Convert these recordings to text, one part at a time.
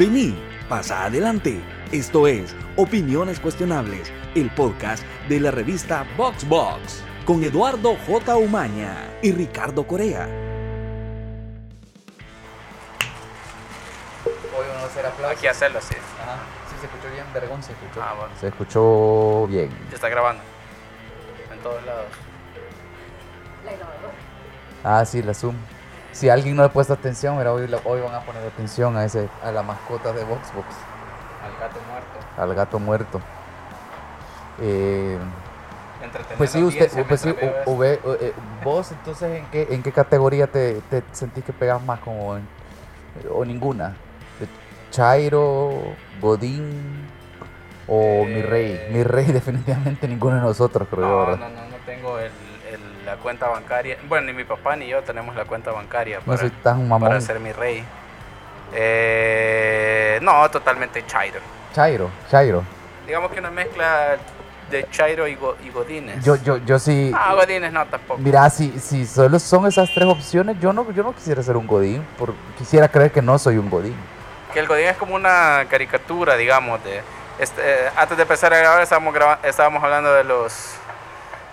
Vení, pasa adelante. Esto es Opiniones Cuestionables, el podcast de la revista VoxBox, con Eduardo J. Umaña y Ricardo Corea. Hoy vamos a hacer aplausos. Hay que hacerlo así. Ajá. Sí, se escuchó bien, vergón se escuchó. Ah, bueno. Se escuchó bien. Ya está grabando. En todos lados. Ah, sí, la Zoom. Si alguien no le ha puesto atención, mira, hoy, hoy van a poner atención a ese, a la mascota de VoxBox, Al gato muerto. al gato muerto. Eh, pues sí, usted, pues sí, u- veo ube- eh, vos entonces en qué, en qué categoría te, te sentís que pegas más como en- o ninguna? ¿De Chairo, Godín o mi rey? Eh. Mi rey definitivamente ninguno de nosotros, creo yo, No, ¿verdad? no, no, no tengo el- la cuenta bancaria. Bueno, ni mi papá ni yo tenemos la cuenta bancaria No para, tan mamón. para ser mi rey. Eh, no, totalmente Chairo. Chairo, Chairo. Digamos que una mezcla de Chairo y, Go- y Godines. Yo, yo, yo sí. Ah, Godines no tampoco. Mira, si, si solo son esas tres opciones, yo no, yo no quisiera ser un Godín. Por, quisiera creer que no soy un Godín. Que el Godín es como una caricatura, digamos, de... Este, eh, antes de empezar a grabar estábamos, graba- estábamos hablando de los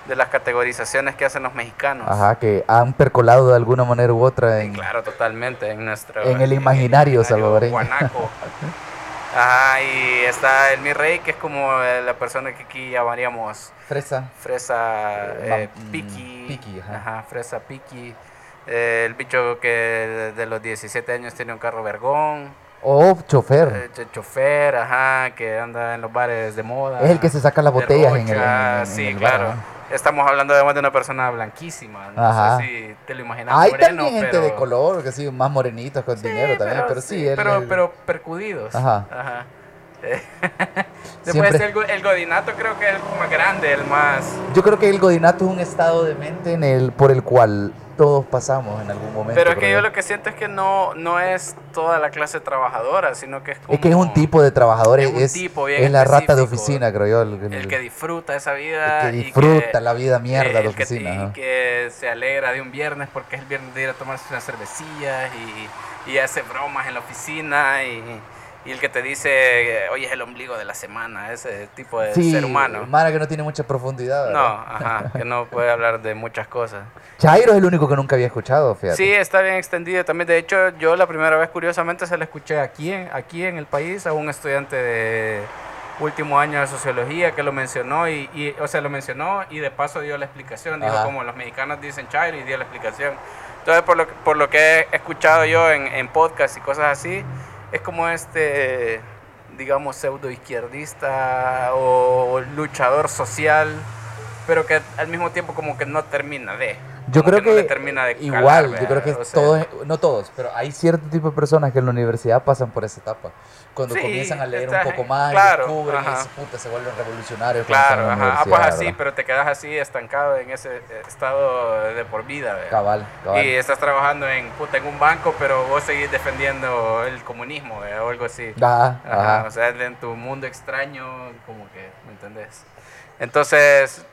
de las categorizaciones que hacen los mexicanos. Ajá, que han percolado de alguna manera u otra en. Claro, totalmente, en nuestro... En el imaginario salvadoreño. Guanaco. Ajá, y está el mi rey, que es como eh, la persona que aquí llamaríamos Fresa. fresa eh, Ma- mm, piqui. piqui, ajá. fresa piqui. Eh, el bicho que de, los 17 años tiene un carro vergón. O chofer. Eh, ch- chofer, ajá, que anda en los bares de moda. es el que se saca las botellas en el, en- rocha, en sí, el bar, claro. ¿no? Estamos hablando además de una persona blanquísima. No Ajá. sé si te lo imaginas Hay moreno, también gente pero... de color, que sí, más morenitos con dinero también, pero sí. él- pero, él- pero percudidos. Ajá. Ajá. Siempre- Después el, el godinato creo que es el más grande, el más... Yo creo que el godinato es un estado de mente en el, por el cual todos pasamos en algún momento. Pero es que yo lo que siento es que no, no es toda la clase trabajadora, sino que es como... Es que es un tipo de trabajador, es es, tipo bien es la rata de oficina, creo yo. El, El que disfruta esa vida. el que y disfruta la vida mierda de el que- oficina. y que se alegra de un viernes porque es el viernes de ir a tomarse unas cervecillas y, y hace bromas en la oficina y, y el que te dice, oye, es el ombligo de la semana, ese tipo de Sí, ser humano. Mara que no tiene mucha profundidad. No, ajá, que no puede hablar de muchas cosas. Chairo es el único que nunca había escuchado, fíjate. Sí, está bien extendido también. De hecho, yo la primera vez, curiosamente, se la escuché aquí aquí en el país a un estudiante de último año de sociología que lo mencionó y, y, o sea, lo mencionó y de paso dio la explicación. Dijo Ajá. como los mexicanos dicen chairo y dio la explicación. Entonces, por lo, que- por lo que he escuchado yo en, en podcast y cosas así, es como este, digamos, pseudo izquierdista o luchador social, pero que al mismo tiempo como que no termina de. Yo creo que, no le termina de igual, calar, yo creo que O sea, todos, no todos, pero hay cierto tipo de personas que en la universidad pasan por esa etapa. Cuando Sí, comienzan a leer un está- poco más, claro, descubren y ajá. se, puta, se vuelven revolucionarios. Claro, ajá. Ah, pues así, ¿verdad? pero te quedas así estancado en ese eh, estado de por vida, ¿verdad? Cabal, cabal. Y estás trabajando en, puta, en un banco, pero vos seguís defendiendo el comunismo, ¿verdad? O algo así. Ajá, Ajá, ajá. O sea, en tu mundo extraño, como que, ¿me entendés? Entonces,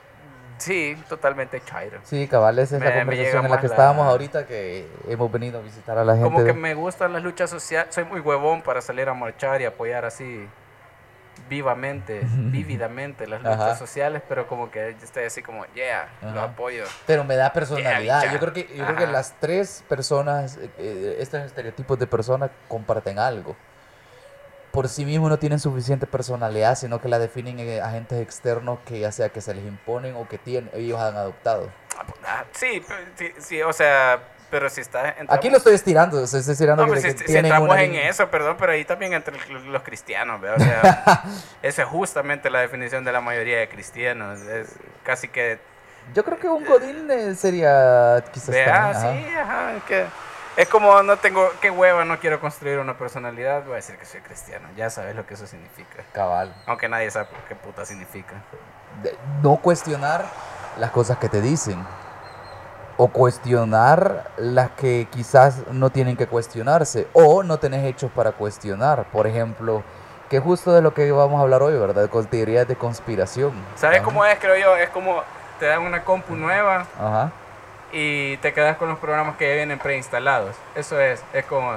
sí, totalmente chairo. Sí, cabal, esa es Me- la conversación en la que la- estábamos ahorita, que hemos venido a visitar a la gente. Como que me gustan las luchas sociales, soy muy huevón para salir a marchar y apoyar así vivamente, vívidamente las luchas Ajá. sociales, pero como que estoy así como, yeah, lo Ajá. apoyo. Pero me da personalidad. bicha. yo creo que, yo creo que las tres personas, eh, eh, estos estereotipos de personas comparten algo. Por sí mismos no tienen suficiente personalidad, sino que la definen eh, agentes externos que ya sea que se les imponen o que tienen, ellos han adoptado. Ah, Sí, pero- sí, sí, o sea, pero si está... Aquí lo estoy estirando, estoy estirando No, que, pues que si, si tienen entramos una en eso, perdón, pero ahí también entre los cristianos, ¿verdad? O sea, esa es justamente la definición de la mayoría de cristianos. Es casi que Yo creo que un godín eh, sería quizás Vea, también, ajá. sí, ajá, que es como no tengo, qué hueva, no quiero construir una personalidad, voy a decir que soy cristiano, ya sabes lo que eso significa. cabal. Aunque nadie sabe qué puta significa. de- no cuestionar las cosas que te dicen o cuestionar las que quizás no tienen que cuestionarse o no tenés hechos para cuestionar. Por ejemplo, que justo de lo que vamos a hablar hoy, ¿verdad? Con teorías de conspiración. ¿Sabes Ajá. cómo es, creo yo? Es como te dan una compu nueva Ajá. Y te quedas con los programas que ya vienen preinstalados. Eso es, es como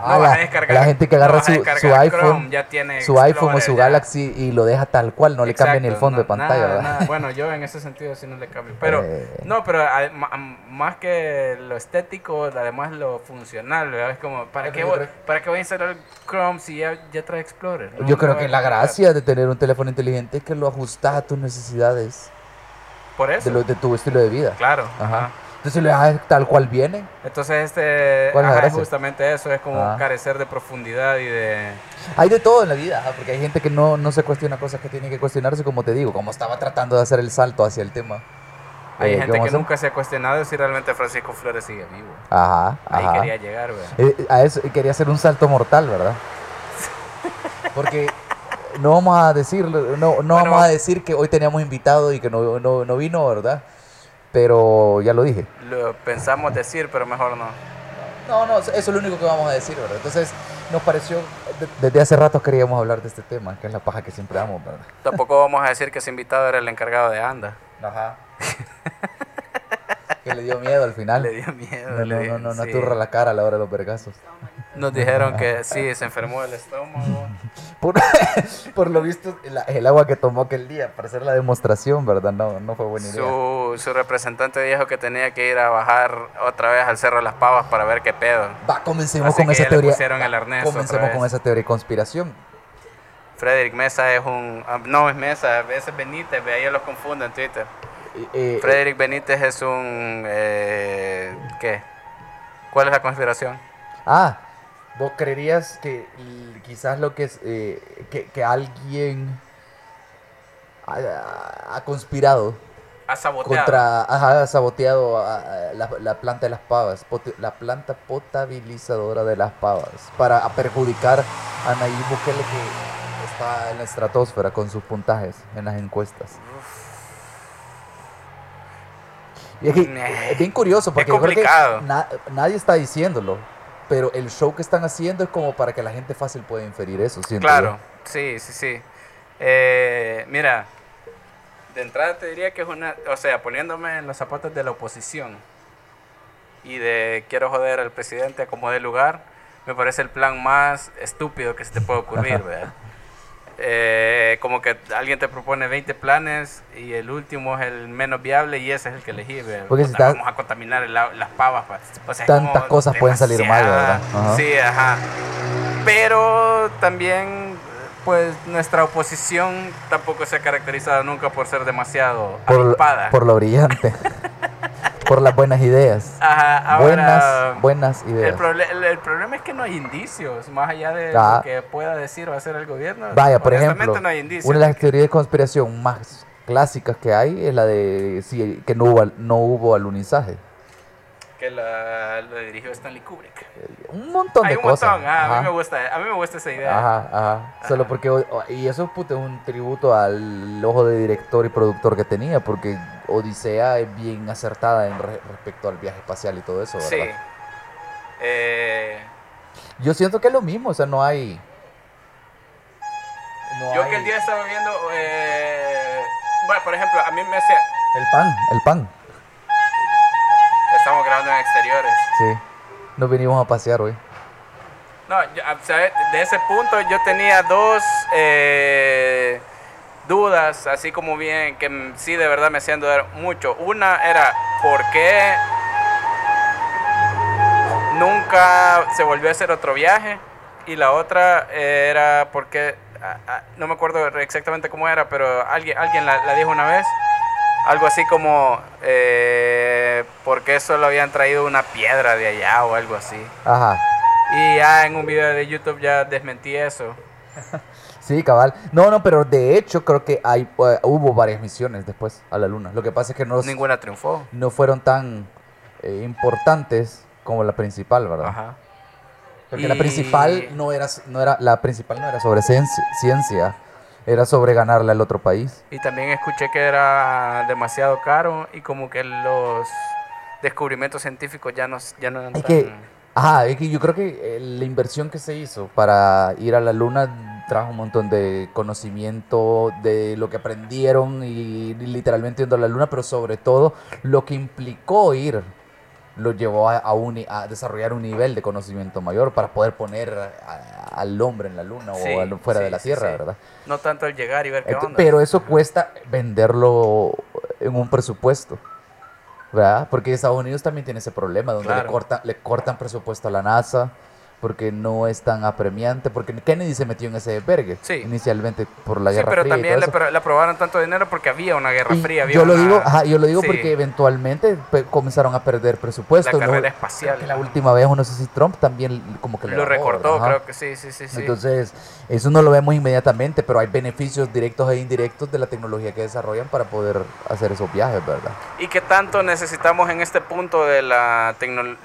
Ah, No vas a la, descargar- la gente que agarra su, su iPhone, Chrome, ya tiene su iPhone o su ya. Galaxy y lo deja tal cual, no le cambia ni el fondo de pantalla, nada. Bueno, yo en ese sentido sí no le cambio. Pero, Eh. no, pero a- ma- más que lo estético, además lo funcional, ¿verdad? Es como, ¿para qué, voy, ¿para qué voy a instalar Chrome si ya, ya trae Explorer? Yo creo que la gracia de tener un teléfono inteligente es que lo ajustas a tus necesidades, Por eso. de, lo- de tu estilo de vida. Claro. Ajá. ajá. Entonces lo dejas tal cual viene. Entonces, este, ¿Cuál es la ajá, es justamente eso, es como Ah. carecer de profundidad y de... Hay de todo en la vida, ajá, porque hay gente que no, no se cuestiona cosas que tiene que cuestionarse, como te digo, como estaba tratando de hacer el salto hacia el tema. Hay Eh, ¿qué gente que nunca se ha cuestionado si realmente Francisco Flores sigue vivo. Ajá, Ahí ajá. quería llegar, ¿verdad? Eh, a eso quería hacer un salto mortal, ¿verdad? Porque no vamos a decir, no, no Bueno. vamos a decir que hoy teníamos invitado y que no, no, no vino, ¿verdad? Pero ya lo dije. Lo pensamos decir, pero mejor no. No, no, eso es lo único que vamos a decir, ¿verdad? Entonces, nos pareció, de- desde hace rato queríamos hablar de este tema, que es la paja que siempre damos, ¿verdad? Tampoco vamos a decir que ese invitado era el encargado de Anda. Ajá. que le dio miedo al final. Le dio miedo. No, no, no, no sí. aturra la cara a la hora de los vergazos. Nos dijeron que sí, se enfermó el estómago. Por, por lo visto, el, el agua que tomó aquel día para hacer la demostración, ¿verdad? No, no fue buena idea. Su, su representante dijo que tenía que ir a bajar otra vez al Cerro de las Pavas para ver qué pedo. Va, comencemos Así con esa teoría. Comencemos con esa teoría de conspiración. Frederick Mesa es un... ah, No, es Mesa, ese es Benítez, ve, ahí los confundo en Twitter. Eh, eh, Frederick Benítez es un... eh, ¿Qué? ¿Cuál es la conspiración? ah, vos creerías que quizás lo que es eh, que, que alguien ha, ha conspirado Ha saboteado. contra, ha saboteado a- a la, la planta de las pavas, la planta potabilizadora de las pavas, para perjudicar a Nayib Bukele que está en la estratosfera con sus puntajes en las encuestas. Y es, que Nah. es bien curioso porque Es yo creo que na- nadie está diciéndolo, pero el show que están haciendo es como para que la gente fácil pueda inferir eso. siento Claro, yo. sí, sí, sí. Eh, mira, de entrada te diría que es una, o sea, poniéndome en los zapatos de la oposición y de quiero joder al presidente a como dé lugar, me parece el plan más estúpido que se te puede ocurrir. ¿verdad? Eh, como que alguien te propone 20 planes y el último es el menos viable y ese es el que elegí. Porque si estás- vamos a contaminar el las pavas. pa. O sea, Tantas cosas pueden salir mal, ¿verdad? Ajá. Sí, ajá. Pero también, pues nuestra oposición tampoco se ha caracterizado nunca por ser demasiado Por, avispada. por lo brillante, por las buenas ideas. Ajá, ahora, buenas, buenas el, ideas. proble- el- el problema es que no hay indicios, más allá de Ah. lo que pueda decir o hacer el gobierno. Vaya, por ejemplo, no hay indicios. una de las teorías de conspiración más clásicas que hay es la de sí, que no hubo, no hubo alunizaje. Que la, lo dirigió Stanley Kubrick. Un montón Hay de un cosas. montón, ah, a, mí me gusta, a mí me gusta esa idea. Ajá, ajá. Solo porque, y eso es un tributo al ojo de director y productor que tenía, porque Odisea es bien acertada en re- respecto al viaje espacial y todo eso, ¿verdad? Sí. Eh, Yo siento que es lo mismo, o sea, no hay... no yo hay- que el día estaba viendo, eh, bueno, por ejemplo, a mí me hacía, El pan, el pan, estamos grabando en exteriores. sí. Nos vinimos a pasear hoy. No, yo, sea, de ese punto yo tenía dos eh, dudas, así como bien, que sí de verdad me hacían dudar mucho. Una era, ¿por qué nunca se volvió a hacer otro viaje? Y la otra eh, era, porque, no me acuerdo exactamente cómo era, pero alguien, alguien la, la dijo una vez. Algo así como, eh, ¿por qué solo habían traído una piedra de allá o algo así? Ajá. Y ya en un video de YouTube ya desmentí eso. Sí, cabal. No, no, pero de hecho creo que hay, eh, hubo varias misiones después a la luna. Lo que pasa es que no, Ninguna triunfó. no fueron tan eh, importantes como la principal, ¿verdad? Ajá. Porque la principal no era, no era, la principal no era sobre ciencia, era sobre ganarle al otro país. Y también escuché que era demasiado caro y como que los descubrimientos científicos ya no, ya no eran Es tan- que, ajá, es que yo creo que eh, la inversión que se hizo para ir a la luna trajo un montón de conocimiento de lo que aprendieron y literalmente yendo a la luna, pero sobre todo lo que implicó ir lo llevó a, a un- a desarrollar un nivel de conocimiento mayor para poder poner a- al hombre en la luna Sí, o al- fuera sí, de la Tierra, sí. ¿verdad? No tanto el llegar y ver qué Ento- onda. pero eso cuesta venderlo en un presupuesto. ¿Verdad? Porque Estados Unidos también tiene ese problema donde le, corta, le cortan presupuesto a la NASA porque no es tan apremiante, porque Kennedy se metió en ese desvergue Sí. inicialmente por la sí, Guerra pero Fría y también todo le, aprobaron tanto dinero porque había una guerra Y fría. Había yo lo una- digo, ajá, yo lo digo Sí. porque eventualmente comenzaron a perder presupuesto. La ¿no? carrera espacial. La última vez, no sé si Trump también como que Lo recortó, creo que sí, sí, sí. sí. Entonces, eso no lo vemos inmediatamente, pero hay beneficios directos e indirectos de la tecnología que desarrollan para poder hacer esos viajes, ¿verdad? ¿Y qué tanto necesitamos en este punto de la tecnología,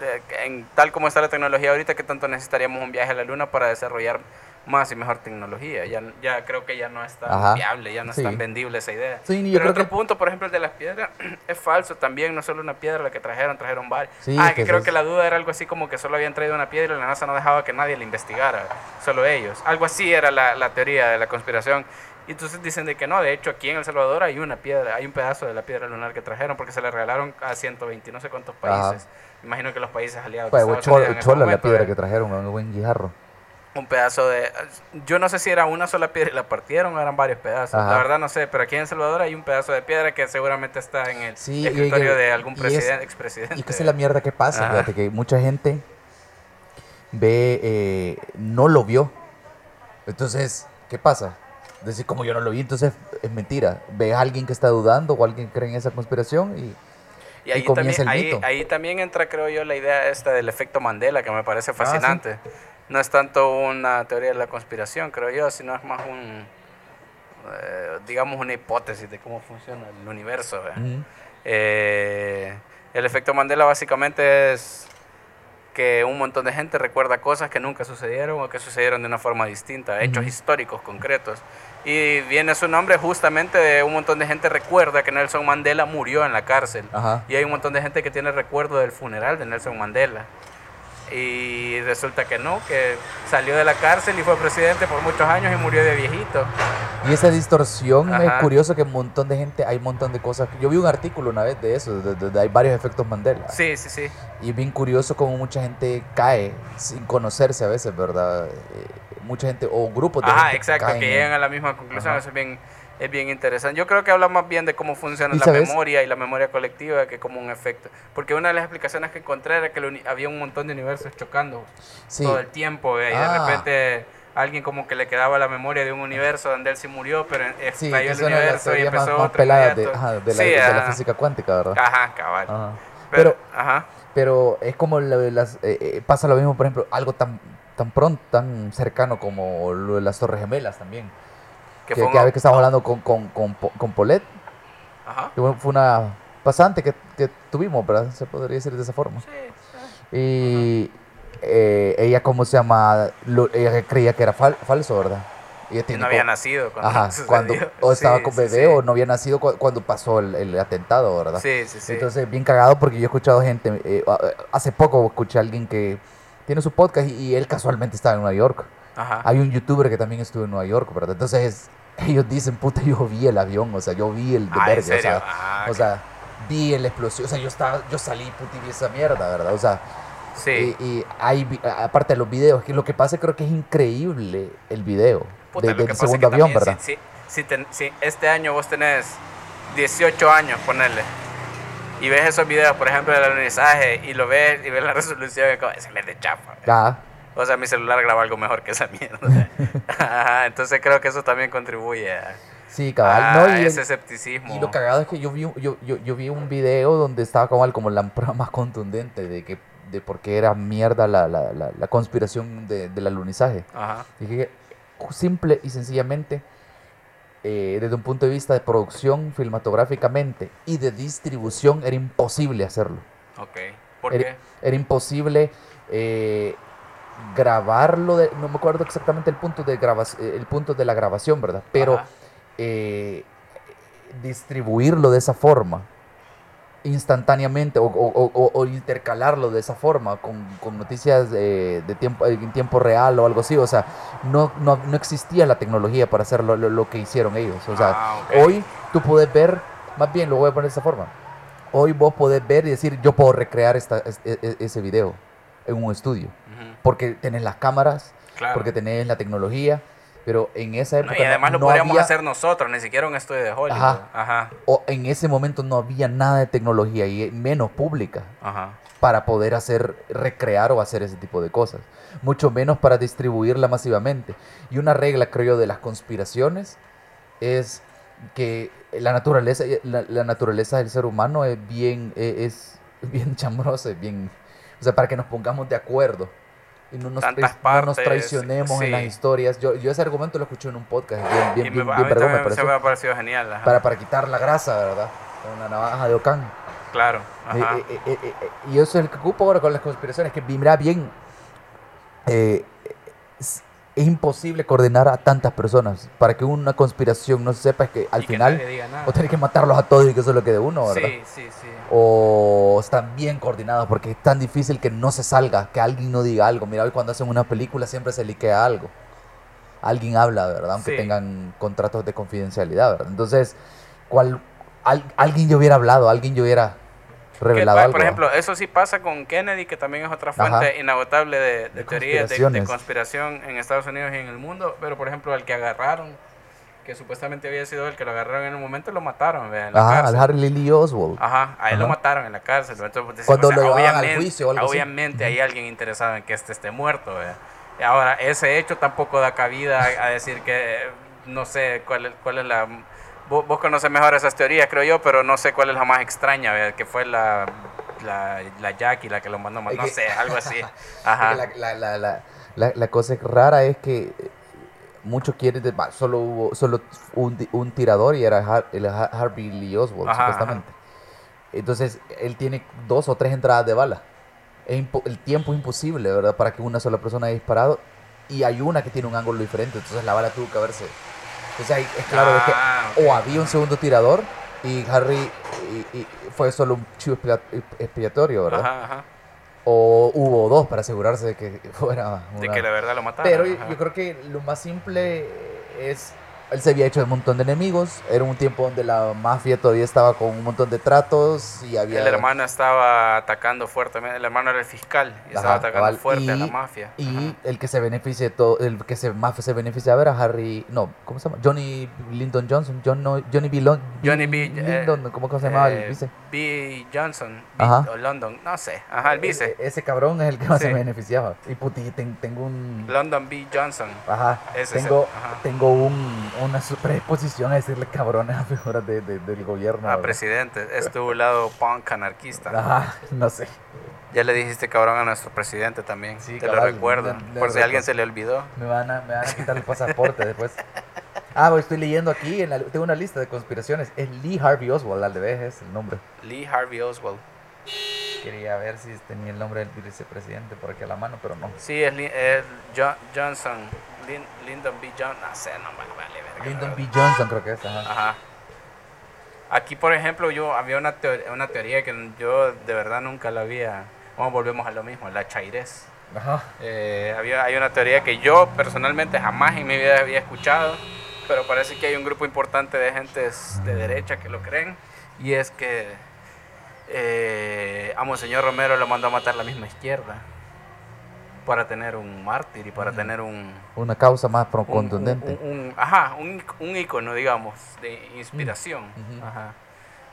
en tal como está la tecnología ahorita, qué tanto necesitaríamos un viaje a la luna para desarrollar más y mejor tecnología? Ya, ya creo que ya no es tan Ajá. viable, ya no Sí. es tan vendible esa idea. Sí, Pero creo otro que- punto, por ejemplo, el de las piedras, es falso también, no solo una piedra la que trajeron, trajeron varias. Sí, ah, que que creo que la duda era algo así como que solo habían traído una piedra y la NASA no dejaba que nadie la investigara, solo ellos. Algo así era la, la teoría de la conspiración. Y entonces dicen de que no, de hecho aquí en El Salvador hay una piedra, hay un pedazo de la piedra lunar que trajeron porque se le regalaron a 120 no sé cuántos Ajá. Imagino que los países aliados. Pues, chola, chola la piedra que trajeron, un buen guijarro. un pedazo de... Yo no sé si era una sola piedra y la partieron o eran varios pedazos. Ajá. La verdad no sé, pero aquí en El Salvador hay un pedazo de piedra que seguramente está en el Sí, escritorio y- de algún presidente, expresidente. Y que esa es la mierda que pasa, Ajá. fíjate que mucha gente ve, eh, no lo vio. Entonces, ¿qué pasa? Decir, como yo no lo vi, entonces es mentira. Ves a alguien que está dudando o alguien que cree en esa conspiración y... Y ahí, y también, el ahí, mito. ahí también entra, creo yo, la idea esta del efecto Mandela, que me Ah, parece fascinante. No es tanto una teoría de la conspiración, creo yo, sino es más un, eh, digamos, una hipótesis de cómo funciona el universo. Eh, el efecto Mandela básicamente es que un montón de gente recuerda cosas que nunca sucedieron o que sucedieron de una forma distinta, hechos históricos concretos. Y viene su nombre justamente de un montón de gente recuerda que Nelson Mandela murió en la cárcel. Ajá. Y hay un montón de gente que tiene recuerdo del funeral de Nelson Mandela. Y resulta que no, que salió de la cárcel y fue presidente por muchos años y murió de viejito. Y esa distorsión es curioso que un montón de gente, hay un montón de cosas. Yo vi un artículo una vez de eso, de, de- de- hay varios efectos Mandela. Sí, sí, sí. Y es bien curioso cómo mucha gente cae sin conocerse a veces, ¿verdad? Eh, mucha gente, o grupos de Ajá, gente exacto, caen que llegan a la misma conclusión. Ajá. Eso es bien, es bien interesante. Yo creo que habla más bien de cómo funciona ¿Y la sabes? memoria y la memoria colectiva que como un efecto. Porque una de las explicaciones que encontré era que había un montón de universos chocando Sí, todo el tiempo. Y de Ah. repente alguien como que le quedaba la memoria de un universo donde él sí murió, pero estalló el universo y más, empezó más otro peladas de, ajá, de la, Sí, de la ajá. física cuántica, ¿verdad? Ajá, cabal. Ajá. Pero, Pero, ajá. pero es como la- las, eh, eh, pasa lo mismo, por ejemplo, algo tan tan pronto, tan cercano como lo de las Torres Gemelas también. Que Que, fue que estábamos hablando con, con, con, con Polet, Ajá. que fue una pasante que, que tuvimos, ¿verdad? Se podría decir de esa forma. Sí, Y eh, ella, ¿cómo se llama? Lo- ella creía que era fal- falso, ¿verdad? Ella tiene No había nacido cuando Ajá, cuando o estaba Sí, con bebé sí. o no había nacido cu- cuando pasó el, el atentado, ¿verdad? Sí, sí, sí. Entonces, bien cagado porque yo he escuchado gente, eh, hace poco escuché a alguien que tiene su podcast y, y él casualmente estaba en Nueva York. Ajá. Hay un youtuber que también estuvo en Nueva York, ¿verdad? Entonces, ellos dicen, puta, yo vi el avión, o sea, yo vi el de Ah, ¿en verga, o serio? sea, Ah, o sea, vi la explosión, o sea, yo estaba, yo salí, puta, y vi esa mierda, ¿verdad? O sea, sí. y, y hay, aparte de los videos, que lo que pasa creo que es increíble el video Puta, de- del segundo avión, también ¿verdad? Si, si, si ten- si este año vos tenés 18 años, ponerle, y ves esos videos, por ejemplo, del alunizaje, y lo ves y ves la resolución, y como, ese es de chapa. O sea, mi celular graba algo mejor que esa mierda. Ajá, entonces creo que eso también contribuye a, sí, cabal. a no, y, ese el- escepticismo. y lo cagado es que yo vi, un- yo, yo, yo vi un video donde estaba como, como la prueba más contundente de que de por qué era mierda la, la, la, la conspiración de- del alunizaje. Ajá. Dije que simple y sencillamente, eh, desde un punto de vista de producción filmatográficamente y de distribución, era imposible hacerlo. Ok. ¿Por Era, qué? era imposible eh, grabarlo, de, no me acuerdo exactamente el punto de, grabas- eh, el punto de la grabación, ¿verdad? Pero eh, distribuirlo de esa forma instantáneamente o, o- o- o intercalarlo de esa forma con, con noticias eh, de tiempo, en tiempo real o algo así. O sea, no, no, no existía la tecnología para hacer lo, lo- lo que hicieron ellos. O sea, Ah, hoy tú puedes ver, más bien lo voy a poner de esa forma. hoy vos podés ver y decir, yo puedo recrear esta, es- e- e- ese video en un estudio. Porque tenés las cámaras, Claro. porque tenés la tecnología, pero en esa No, época y además no, lo no podríamos había- hacer nosotros, ni siquiera un estudio de Hollywood. Ajá. Ajá. o en ese momento no había nada de tecnología y menos pública Ajá. para poder hacer, recrear o hacer ese tipo de cosas. Mucho menos para distribuirla masivamente. Y una regla, creo yo, de las conspiraciones es que la naturaleza, la, la naturaleza del ser humano es bien, eh, es bien chambrosa, es bien... O sea, para que nos pongamos de acuerdo y no nos, Tantas trai- no nos partes, traicionemos en las historias. Yo, yo ese argumento lo escuché en un podcast, bien, Y bien, me- bien, a bien mí vergón, me se pareció. me ha parecido genial. ajá. Para, para quitar la grasa, ¿verdad? Con la navaja de Ocán. Claro. Ajá. Eh, eh, eh, y eso es el que ocupo ahora con las conspiraciones, que mira bien, eh, es, imposible coordinar a tantas personas para que una conspiración no se sepa es que al Y final o tenés que matarlos a todos y que eso es lo que de uno, ¿verdad? Sí, sí, sí. O están bien coordinados porque es tan difícil que no se salga, que alguien no diga algo. Mira, hoy cuando hacen una película siempre se liquea algo. Alguien habla, ¿verdad? Aunque Sí. tengan contratos de confidencialidad, ¿verdad? Entonces, ¿cuál, al- alguien yo hubiera hablado, alguien yo hubiera revelado por algo. por ejemplo, eso sí pasa con Kennedy, que también es otra fuente Ajá. inagotable de, de De teorías de, conspiración en Estados Unidos y en el mundo. Pero, por ejemplo, al que agarraron, que supuestamente había sido el que lo agarraron en un momento, lo mataron ¿ve? en la Ajá, al cárcel. Harry Lee Oswald. Ajá, a él lo mataron en la cárcel. Entonces, pues, Cuando o sea, lo llevaban al obviamente- juicio o algo así. Obviamente hay alguien interesado en que este esté muerto. ¿ve? Ahora, ese hecho tampoco da cabida a, a decir que, no sé, cuál, es- cuál es la... Vos, vos conoces mejor esas teorías, creo yo, pero no sé cuál es la más extraña, ¿ve? que fue la, la, la Jackie la que lo mandó, Es no sé, algo así. Ajá. La, la, la, cosa rara es que eh, muchos quieren, solo hubo solo un, un tirador y era el Har- Harvey Lee Oswald, Ajá, supuestamente. Entonces, él tiene dos o tres entradas de bala. Es el tiempo es imposible, ¿verdad? Para que una sola persona haya disparado. Y hay una que tiene un ángulo diferente, entonces la bala tuvo que haberse. Entonces, ahí es claro de que Ah, ok. o había un segundo tirador y Harry y- y fue solo un chivo expia- expiatorio, ¿verdad? Ajá, ajá. O hubo dos para asegurarse de que fuera De una- que de verdad lo mataron. Pero ajá. yo creo que lo más simple es... Él se había hecho de un montón de enemigos. Era un tiempo donde la mafia todavía estaba con un montón de tratos y había... El hermano estaba atacando fuertemente, el hermano era el fiscal y estaba atacando cabal, fuerte a la mafia. Y Ajá. el que se beneficia todo, el que se más se beneficiaba era Harry, no, ¿cómo se llama? Johnny Lyndon Johnson, John, no, Johnny B. Lon- Johnny B. eh, Lyndon, ¿cómo se llamaba eh, el vice? B. Johnson, B. Ajá. o London, no sé, ajá, el vice. E- ese cabrón es el que más Sí. se beneficiaba. Y puti, ten- tengo un... London B. Johnson. Ajá, Ese es tengo, el- ajá. tengo un, una predisposición a decirle cabrones a figuras de, de- del gobierno. Ah, ¿verdad? presidente, es tu lado punk anarquista. Ajá, no sé. Ya le dijiste cabrón a nuestro presidente también. Sí, Te lo recuerdo. le- le por si a alguien se le olvidó. Me van a, me van a quitar el pasaporte después. Ah, pues estoy leyendo aquí, en la- tengo una lista de conspiraciones. Es Lee Harvey Oswald, al revés es el nombre. Lee Harvey Oswald. Quería ver si tenía el nombre del vicepresidente por aquí a la mano, pero no. Sí, es, Jo- Johnson. Lin- Lyndon B. Johnson. No sé, no me vale verga, Lyndon B. Johnson creo que es, ajá. Ajá. Aquí, por ejemplo, yo había una, teoría, una teoría que yo de verdad nunca la había. Vamos, volvemos a lo mismo, la chairez. Ajá. Eh, había, hay una teoría que yo personalmente jamás en mi vida había escuchado, pero parece que hay un grupo importante de gentes de derecha que lo creen, y es que eh, a Monseñor Romero lo mandó a matar la misma izquierda para tener un mártir y para tener un, Una causa más un- contundente. un- un- ajá, un, un icono, digamos, de inspiración. Ajá.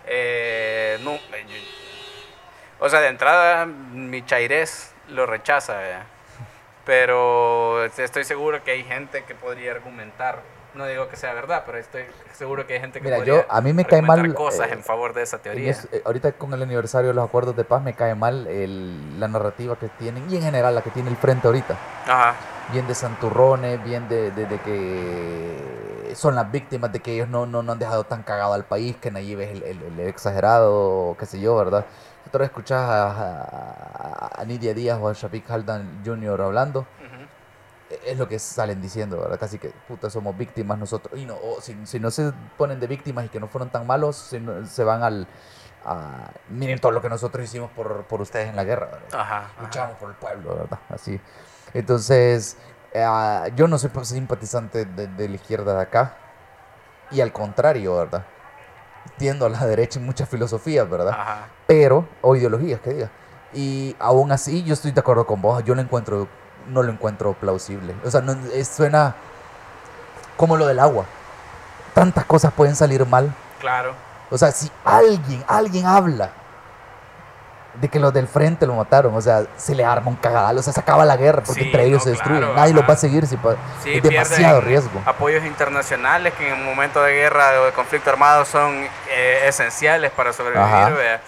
Eh, no, eh, yo- o sea, de entrada, mi chairés lo rechaza, ¿verdad? pero estoy seguro que hay gente que podría argumentar. No digo que sea verdad, pero estoy seguro que hay gente que Mira, podría yo- a mí me cae mal, cosas eh, en favor de esa teoría. eh, ahorita con el aniversario de los acuerdos de paz me cae mal el- la narrativa que tienen y en general la que tiene el frente ahorita. Ajá. bien de santurrones, bien de, de- de que son las víctimas de que ellos no, no, no han dejado tan cagado al país, que Nayib es el, el- el exagerado, qué sé yo, ¿verdad? Otra vez escuchás a, a, a Nidia Díaz o a Shafiq Haldan Jr. hablando, es lo que salen diciendo, ¿verdad? Casi que, puta, somos víctimas nosotros. Y no, o si, si no se ponen de víctimas y que no fueron tan malos, no- se van al... a- miren todo lo que nosotros hicimos por, por ustedes en la guerra, ¿verdad? Ajá. ajá. luchamos por el pueblo, ¿verdad? Así. Entonces, eh, yo no soy simpatizante de, de la izquierda de acá. Y al contrario, ¿verdad? tiendo a la derecha en muchas filosofías, ¿verdad? Ajá. Pero, o ideologías, que diga. Y aún así, yo estoy de acuerdo con vos. Yo lo encuentro, no lo encuentro plausible. O sea, no, es- suena como lo del agua. Tantas cosas pueden salir mal. Claro. O sea, si alguien, alguien habla de que los del frente lo mataron, o sea, se le arma un cagadal, o sea, se acaba la guerra porque Sí, entre ellos no, se destruyen. claro, Nadie los va a seguir. Si Sí, es demasiado riesgo. Apoyos internacionales que en un momento de guerra o de conflicto armado son eh, esenciales para sobrevivir.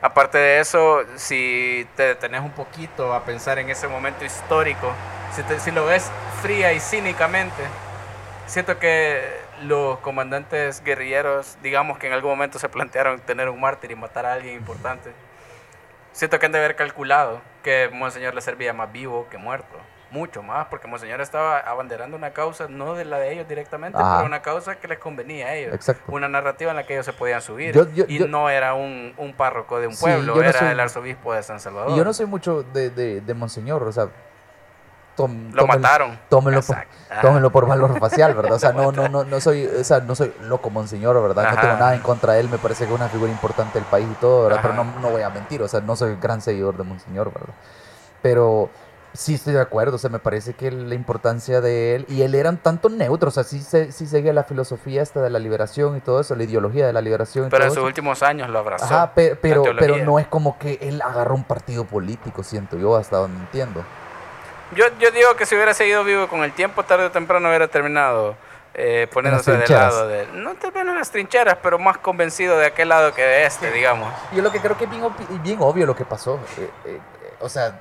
Aparte de eso, si te detenés un poquito a pensar en ese momento histórico, si lo ves fría y cínicamente, siento que los comandantes guerrilleros, digamos que en algún momento se plantearon tener un mártir y matar a alguien importante. Siento que han de haber calculado que Monseñor le servía más vivo que muerto. Mucho más, porque Monseñor estaba abanderando una causa, no de la de ellos directamente, Ajá. pero una causa que les convenía a ellos. Exacto. Una narrativa en la que ellos se podían subir. Yo- yo- y yo- no era un, un párroco de un Sí, pueblo, yo no era soy- el arzobispo de San Salvador. Y yo no soy mucho de, de, de Monseñor, o sea, tom- Lo tómenlo- mataron. Tómenlo por, tómenlo por valor facial, ¿verdad? O sea, no, no, no, no soy, o sea, no soy loco Monseñor, ¿verdad? No tengo nada en contra de él, me parece que es una figura importante del país y todo, ¿verdad? Pero no, no voy a mentir, o sea, no soy gran seguidor de Monseñor, ¿verdad? Pero sí estoy de acuerdo, o sea, me parece que la importancia de él, y él eran tanto neutro, o sea, sí, sí seguía la filosofía esta de la liberación y todo eso, la ideología de la liberación y Pero en sus eso. últimos años lo abrazó. Ajá, pe- pero, pero no es como que él agarró un partido político, siento yo, hasta donde entiendo. Yo, yo digo que si hubiera seguido vivo con el tiempo, tarde o temprano hubiera terminado eh, poniéndose del lado de... No tal vez en las trincheras, pero más convencido de aquel lado que de este, digamos. Yo lo que creo que es bien, bien obvio lo que pasó. eh, eh, o sea,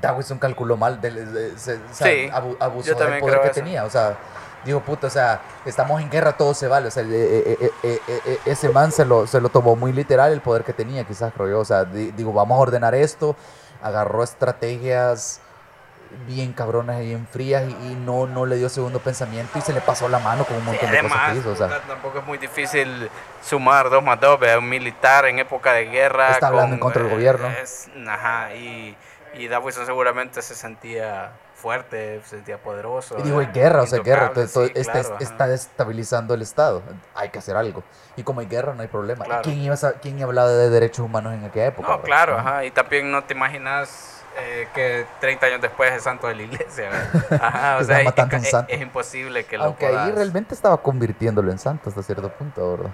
Dawson calculó mal, del- de- se- Sí, abu- abusó del poder que eso. tenía. O sea, digo, puta, o sea, estamos en guerra, todo se vale. O sea, eh, eh, eh, eh, eh, eh, ese man se lo, se lo tomó muy literal el poder que tenía, quizás creo yo. O sea, di- digo, vamos a ordenar esto. Agarró estrategias bien cabronas y bien frías y, y no, no le dio segundo pensamiento y se le pasó la mano con un montón de cosas Además, que hizo. O sea, tampoco es muy difícil sumar dos más dos, ¿vea? un militar en época de guerra. Está hablando en contra del gobierno. es- ajá, y, y Davison seguramente se sentía fuerte, se sentía poderoso. Y digo, eh, hay guerra, o sea, guerra. todo- sí, está, claro, está destabilizando el Estado. Hay que hacer algo. Y como hay guerra, no hay problema. ¿Y Claro. ¿Quién, iba a, ¿Quién iba a hablar de derechos humanos en aquella época? No, verdad? claro, ajá. Y también no te imaginas eh, que 30 años después es santo de la iglesia. Ajá, o sea, se es, es- es imposible que lo Aunque ahí puedas- realmente estaba convirtiéndolo en santo hasta cierto punto, ¿verdad?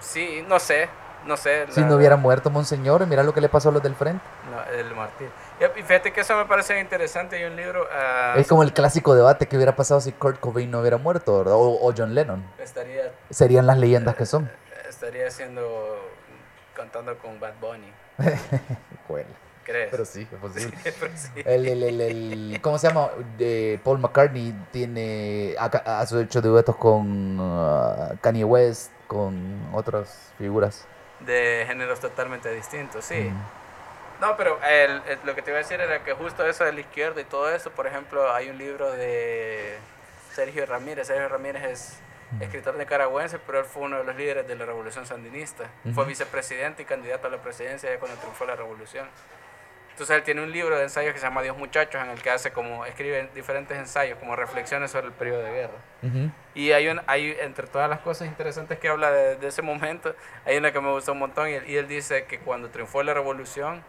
Sí, no sé, no sé. Si la- no hubiera muerto Monseñor, mira lo que le pasó a los del frente. no, el martir. Y fíjate que eso me parece interesante. Hay un libro. ah, Es como el clásico debate que hubiera pasado si Kurt Cobain no hubiera muerto, ¿verdad? O, o John Lennon. estaría, Serían las leyendas que son. estaría haciendo. cantando con Bad Bunny. Bueno, ¿Crees? pero sí, es posible. Pero sí. El, el, el, el- ¿Cómo se llama? De Paul McCartney tiene. Ha, ha hecho duetos con uh, Kanye West, con otras figuras. De géneros totalmente distintos, sí. Mm. No, pero el- el- lo que te iba a decir era que justo eso de la izquierda y todo eso, por ejemplo, hay un libro de Sergio Ramírez. Sergio Ramírez es escritor nicaragüense, pero él fue uno de los líderes de la revolución sandinista. Fue vicepresidente y candidato a la presidencia cuando triunfó la revolución. Entonces él tiene un libro de ensayos que se llama Dios Muchachos, en el que hace como, escribe diferentes ensayos, como reflexiones sobre el periodo de guerra. Y hay, un, hay entre todas las cosas interesantes que habla de, de ese momento, hay una que me gustó un montón y él, y él dice que cuando triunfó la revolución,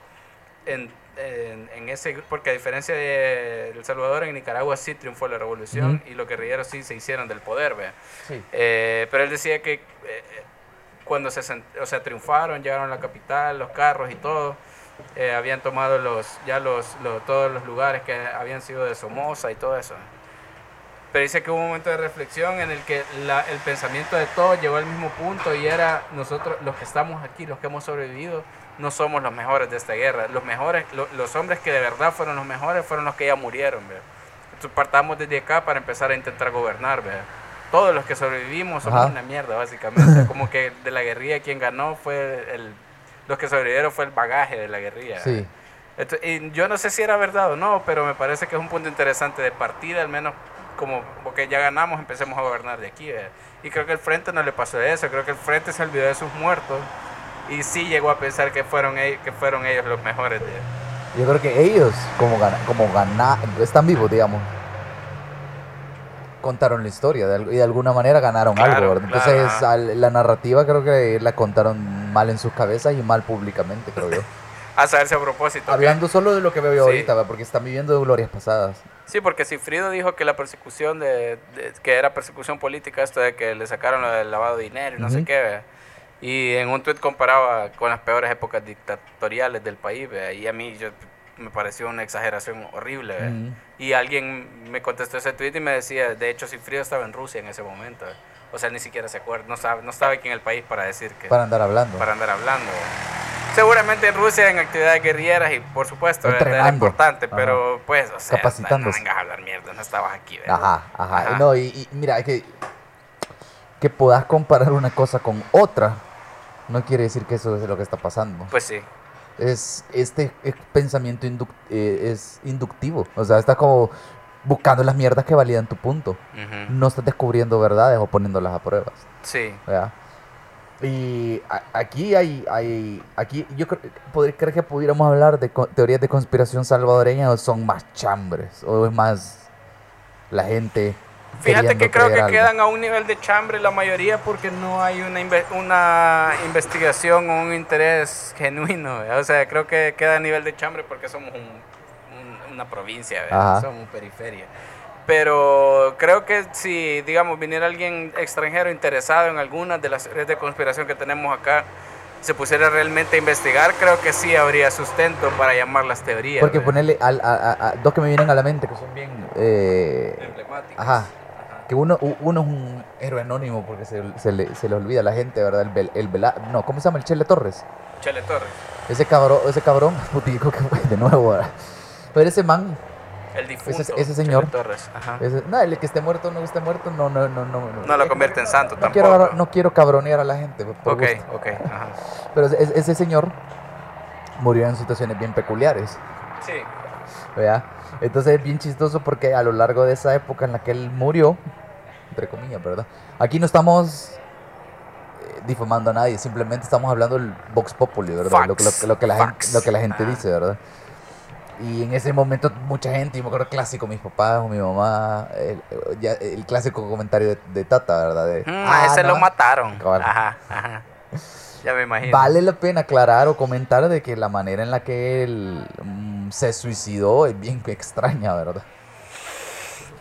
en, en, en ese porque a diferencia de El Salvador, en Nicaragua sí triunfó la revolución y los guerrilleros sí se hicieron del poder, ¿ve? Sí. Eh, pero él decía que eh, cuando se o sea, triunfaron, llegaron a la capital, los carros y todo, eh, habían tomado los, ya los, los- todos los lugares que habían sido de Somoza y todo eso. Pero dice que hubo un momento de reflexión en el que la- el pensamiento de todos llegó al mismo punto y era nosotros, los que estamos aquí, los que hemos sobrevivido, no somos los mejores de esta guerra. Los mejores, lo- los hombres que de verdad fueron los mejores fueron los que ya murieron. ¿verdad? Entonces partamos desde acá para empezar a intentar gobernar. ¿verdad? Todos los que sobrevivimos somos Ajá. una mierda, básicamente. Como que de la guerrilla quien ganó fue el... Los que sobrevivieron fue el bagaje de la guerrilla. Sí. Esto- y yo no sé si era verdad o no, pero me parece que es un punto interesante de partida, al menos como porque ya ganamos, empecemos a gobernar de aquí. ¿verdad? Y creo que el frente no le pasó eso, creo que el frente se olvidó de sus muertos y sí llegó a pensar que fueron, ellos, que fueron ellos los mejores. De, Yo creo que ellos, como gana, como gana, están vivos, digamos. Contaron la historia de y de alguna manera ganaron Claro, algo, ¿verdad? claro, Entonces al- la narrativa creo que la contaron mal en sus cabezas y mal públicamente, creo yo. A saberse a propósito. Hablando solo de lo que veo Sí. ahorita, ¿verdad? porque están viviendo glorias pasadas. Sí, porque Cifrido dijo que la persecución de, de- que era persecución política, esto de que le sacaron lo del lavado de dinero y no sé Ujú. qué, ¿vea? y en un tuit comparaba con las peores épocas dictatoriales del país, ¿vea? y a mí yo, me pareció una exageración horrible. Y alguien me contestó ese tweet y me decía, de hecho Cifrido estaba en Rusia en ese momento, o sea, ni siquiera se acuerda, no sabe, no estaba aquí en el país para decir que Para andar hablando. para andar hablando. Seguramente en Rusia en actividades guerrilleras y por supuesto era importante, Ajá. pero pues, o sea, Capacitándose. no vengas a hablar mierda, no estabas aquí. ¿verdad? Ajá, ajá. Ajá. No, y, y mira, que, que puedas comparar una cosa con otra, no quiere decir que eso es lo que está pasando. Pues sí, Es, este es pensamiento induc- eh, es inductivo. O sea, está como buscando las mierdas que validan tu punto. No estás descubriendo verdades o poniéndolas a pruebas. sí, ¿verdad? Y aquí hay, hay aquí yo creo, podría, creo que pudiéramos hablar de teorías de conspiración salvadoreña o son más chambres o es más la gente Fíjate que creo que algo. quedan a un nivel de chambre la mayoría porque no hay una, inve- una investigación o un interés genuino. ¿verdad? O sea, creo que queda a nivel de chambre porque somos un- un- una provincia, somos periferia. Pero creo que si, digamos, viniera alguien extranjero interesado en algunas de las teorías de conspiración que tenemos acá, se pusiera realmente a investigar, creo que sí habría sustento para llamar las teorías. porque ¿verdad? ponerle al- a, a- a- dos que me vienen a la mente que son bien eh, Emblemáticas. Ajá. Que uno, uno es un héroe anónimo porque se, se le, se le olvida a la gente verdad el, Bel- el no cómo se llama el Chele Torres Chele Torres. ese cabrón ese cabrón putico que fue de nuevo ¿verdad? pero ese man El difunto. Ese- ese señor. Torres. Ajá. ese- no el que esté muerto o no esté muerto no no no no No lo convierte en santo no tampoco. quiero, no quiero cabronear a la gente por ok, gusto. ok. Ajá. pero ese, ese señor murió en situaciones bien peculiares Sí. ¿verdad? Entonces es bien chistoso porque a lo largo de esa época en la que él murió, entre comillas, ¿verdad? Aquí no estamos eh, difamando a nadie, simplemente estamos hablando del Vox Populi, ¿verdad? Lo, que- lo, lo que la gente, lo que la gente dice, ¿verdad? Y en ese momento mucha gente, y me acuerdo clásico, mis papás o mi mamá, el, ya- el clásico comentario de, de Tata, ¿verdad? De, Mm, "Ah, ese no, lo mataron. Cabal. Ajá, ajá. Ya me imagino. Vale la pena aclarar o comentar de que la manera en la que él se suicidó es bien extraña, ¿verdad?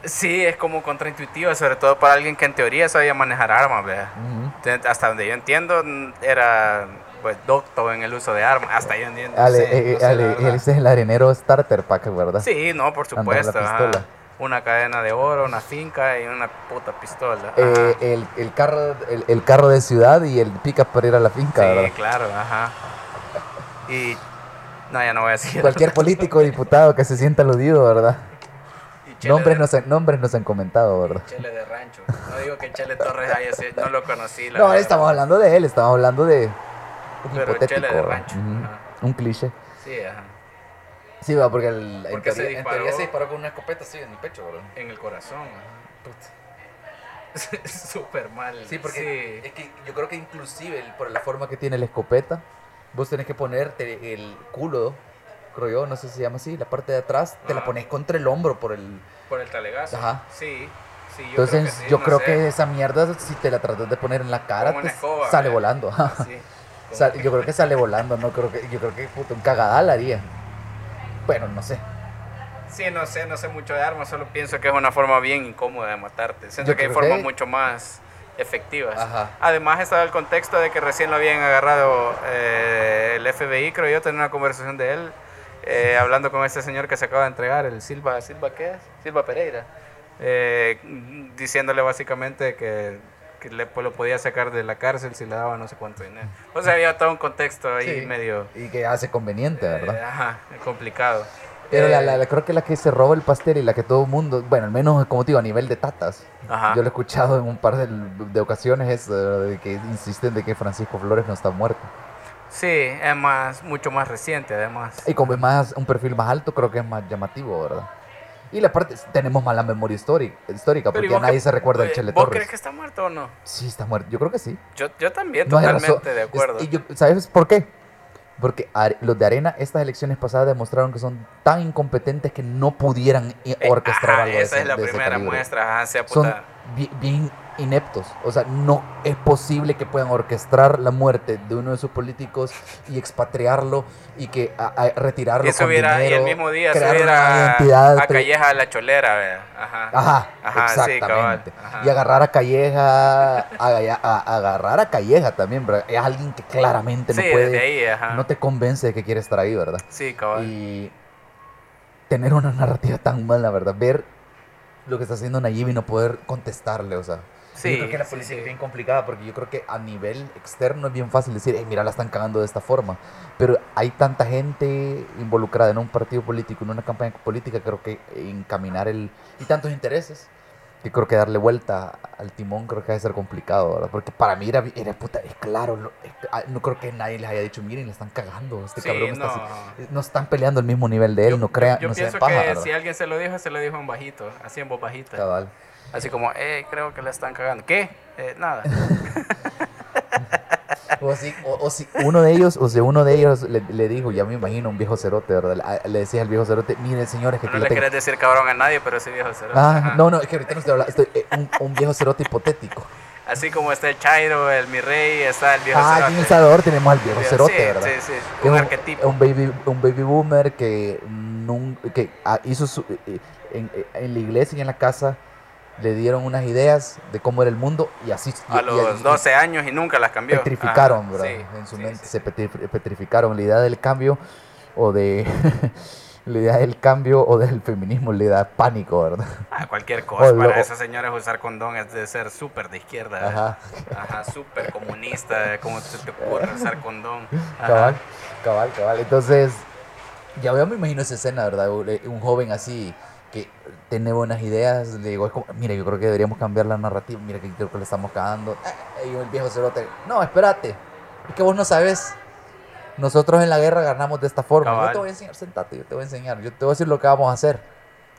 Sí, es como contraintuitiva, sobre todo para alguien que en teoría sabía manejar armas, ¿verdad? Hasta donde yo entiendo, mm, era pues docto en el uso de armas. Hasta yo entiendo. Ale, sí, eh, no sé, Ale, ese es el arenero starter pack, ¿verdad? Sí, no, por supuesto. ajá. Una cadena de oro, una finca y una puta pistola. Eh, el, el carro, el, el carro de ciudad y el pick-up para ir a la finca, sí, ¿verdad? claro, ajá. Y. No, ya no voy a decir. Cualquier político o diputado que se sienta aludido, ¿verdad? Nombres de- nos, han- nombres nos han comentado, ¿verdad? Chele de rancho. No digo que Chele Torres haya sido, no lo conocí. la No, verdad. estamos hablando de él, estamos hablando de un Pero hipotético, chele de rancho, Ujú. ajá. un cliché. Sí, ajá. Sí, va, porque, el, en, Porque se teoría, en disparó. teoría se disparó con una escopeta, sí, en el pecho, ¿verdad? En el corazón. ajá. Súper mal. Sí, porque es que yo creo que inclusive por la forma que tiene la escopeta, vos tenés que ponerte el culo, creo yo, no sé si se llama así, la parte de atrás, te la Ah. pones contra el hombro por el... Por el talegazo. Ajá. Sí. sí yo Entonces creo que sí, yo no creo sé. que esa mierda, si te la tratas de poner en la cara, te escoba, sale ¿verdad? volando. Sí. Sale- yo creo que sale volando, no creo que, yo creo que puto, un cagadal haría. Bueno, no sé. Sí, no sé, no sé mucho de armas, solo pienso que es una forma bien incómoda de matarte. Siento Yo que hay formas que- mucho más efectivas. Ajá. Además estaba el contexto de que recién lo habían agarrado eh, el FBI, creo yo, tenía una conversación de él, eh, hablando con este señor que se acaba de entregar, el Silva, ¿Silva qué es? Silva Pereira, eh, diciéndole básicamente que, que le, pues, lo podía sacar de la cárcel si le daba no sé cuánto dinero. O sea, había todo un contexto ahí Sí. medio... Y que hace conveniente, eh, ¿verdad? ajá, complicado. Pero la, Eh, la- la- creo que la que se roba el pastel y la que todo el mundo, bueno, al menos como te digo, a nivel de tatas. Ajá. Yo lo he escuchado en un par de, de ocasiones es, eh, de que insisten de que Francisco Flores no está muerto. Sí, es más, mucho más reciente además. Y como es más un perfil más alto, creo que es más llamativo, ¿verdad? Y la parte, tenemos mala memoria histórica, histórica Pero ¿y porque nadie qué- se recuerda del eh, Chele ¿Vos Torres. crees que está muerto o no? Sí, está muerto. Yo creo que sí. Yo, yo también, No totalmente de Es- acuerdo. y yo- ¿Sabes por qué? Porque los de Arena, estas elecciones pasadas demostraron que son tan incompetentes que no pudieran Eh, orquestar ajá, algo de esa ese- es la de primera muestra, ajá, sea Son puta. bi- bien ineptos. O sea, no es posible que puedan orquestar la muerte de uno de sus políticos y expatriarlo y que a- a- retirarlo Y eso con hubiera, y dinero, el mismo día se crear hubiera identidad a Calleja a la cholera. Ajá. Ajá, Ajá, exactamente. ajá. Y agarrar a Calleja, a, agarrar a Calleja también, ¿verdad? Es alguien que claramente Sí, no puede, ahí, no te convence de que quiere estar ahí, ¿verdad? Sí, cabal. Y tener una narrativa tan mala, ¿verdad? Ver lo que está haciendo Nayib y no poder contestarle, o sea. Sí, yo creo que la sí, política sí. es bien complicada porque yo creo que a nivel externo es bien fácil decir, "Ey, mira, la están cagando de esta forma. Pero hay tanta gente involucrada en un partido político, en una campaña política, creo que encaminar el... y tantos intereses, creo que darle vuelta al timón creo que debe ser complicado, ¿verdad? Porque para mí era, era puta, es claro, no, ah, no creo que nadie les haya dicho, miren, le están cagando, este Sí, cabrón está no. así". No están peleando el mismo nivel de él, no crean, Yo no pienso paja, que ¿verdad? si alguien se lo dijo, se lo dijo en bajito, así en voz bajita. Cabal. Así como, eh, creo que le están cagando. ¿Qué? Eh, nada. O, si, o, o si uno de ellos, o si uno de ellos le, le dijo, ya me imagino, un viejo cerote, ¿verdad? Le, le decía al viejo cerote, mire señores, que, No que le le tengo-". querés decir cabrón a nadie, pero ese viejo cerote. Ah, ajá. no, no, es que ahorita no estoy hablando, estoy, eh, un, un viejo cerote hipotético. Así como está el Chairo, el mi rey, está el viejo Ah, aquí cerote. en El Salvador tenemos al viejo cerote, sí, ¿verdad? Sí, sí, un es arquetipo. Un baby, un baby boomer que, que ah, hizo su, eh, en, en la iglesia y en la casa le dieron unas ideas de cómo era el mundo y así a y- los y- 12 años y nunca las cambió. petrificaron, Ajá, ¿verdad? sí, en su sí, mente sí. se petri- petrificaron la idea del cambio o de la idea del cambio o del feminismo le da pánico, ¿verdad? Ah, cualquier cosa. O lo- Para esas señoras usar condón es de ser súper de izquierda. Ajá. Ajá, súper comunista. ¿Cómo se te ocurre usar condón? Ajá. Cabal, cabal, cabal. Entonces, ya veo, me imagino esa escena, ¿verdad? Un, eh, un joven así que tiene buenas ideas, le digo, es como, mira, yo creo que deberíamos cambiar la narrativa, mira que creo que le estamos cagando. Eh, Y el viejo cerote, no, espérate, es que vos no sabes. Nosotros en la guerra ganamos de esta forma. Yo Cabal. te voy a enseñar, sentate, yo te voy a enseñar. Yo te voy a decir lo que vamos a hacer.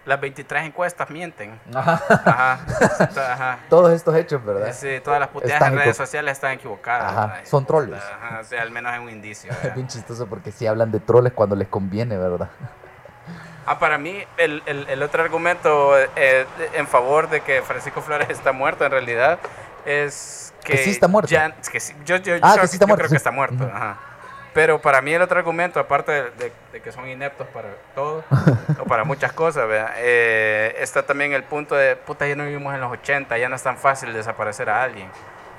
Las 23 encuestas mienten. Ajá. Ajá. Ajá. Todos estos hechos, ¿verdad? Sí, todas las puteadas Están en redes sociales están equivocadas. Ajá, son troles. Ajá, o sea, al menos es un indicio. Es bien chistoso porque sí hablan de troles cuando les conviene, ¿verdad? Ah, para mí, el, el- el otro argumento eh, en favor de que Francisco Flores está muerto, en realidad, es que. Que sí está muerto. ya- que sí- yo yo- yo Ah, creo, que sí está yo muerto, creo que está muerto. Ajá. Pero para mí, el otro argumento, aparte de, de- de que son ineptos para todo, o para muchas cosas, ¿verdad? Eh, está también el punto de, puta, ya no vivimos en los 80, ya no es tan fácil desaparecer a alguien.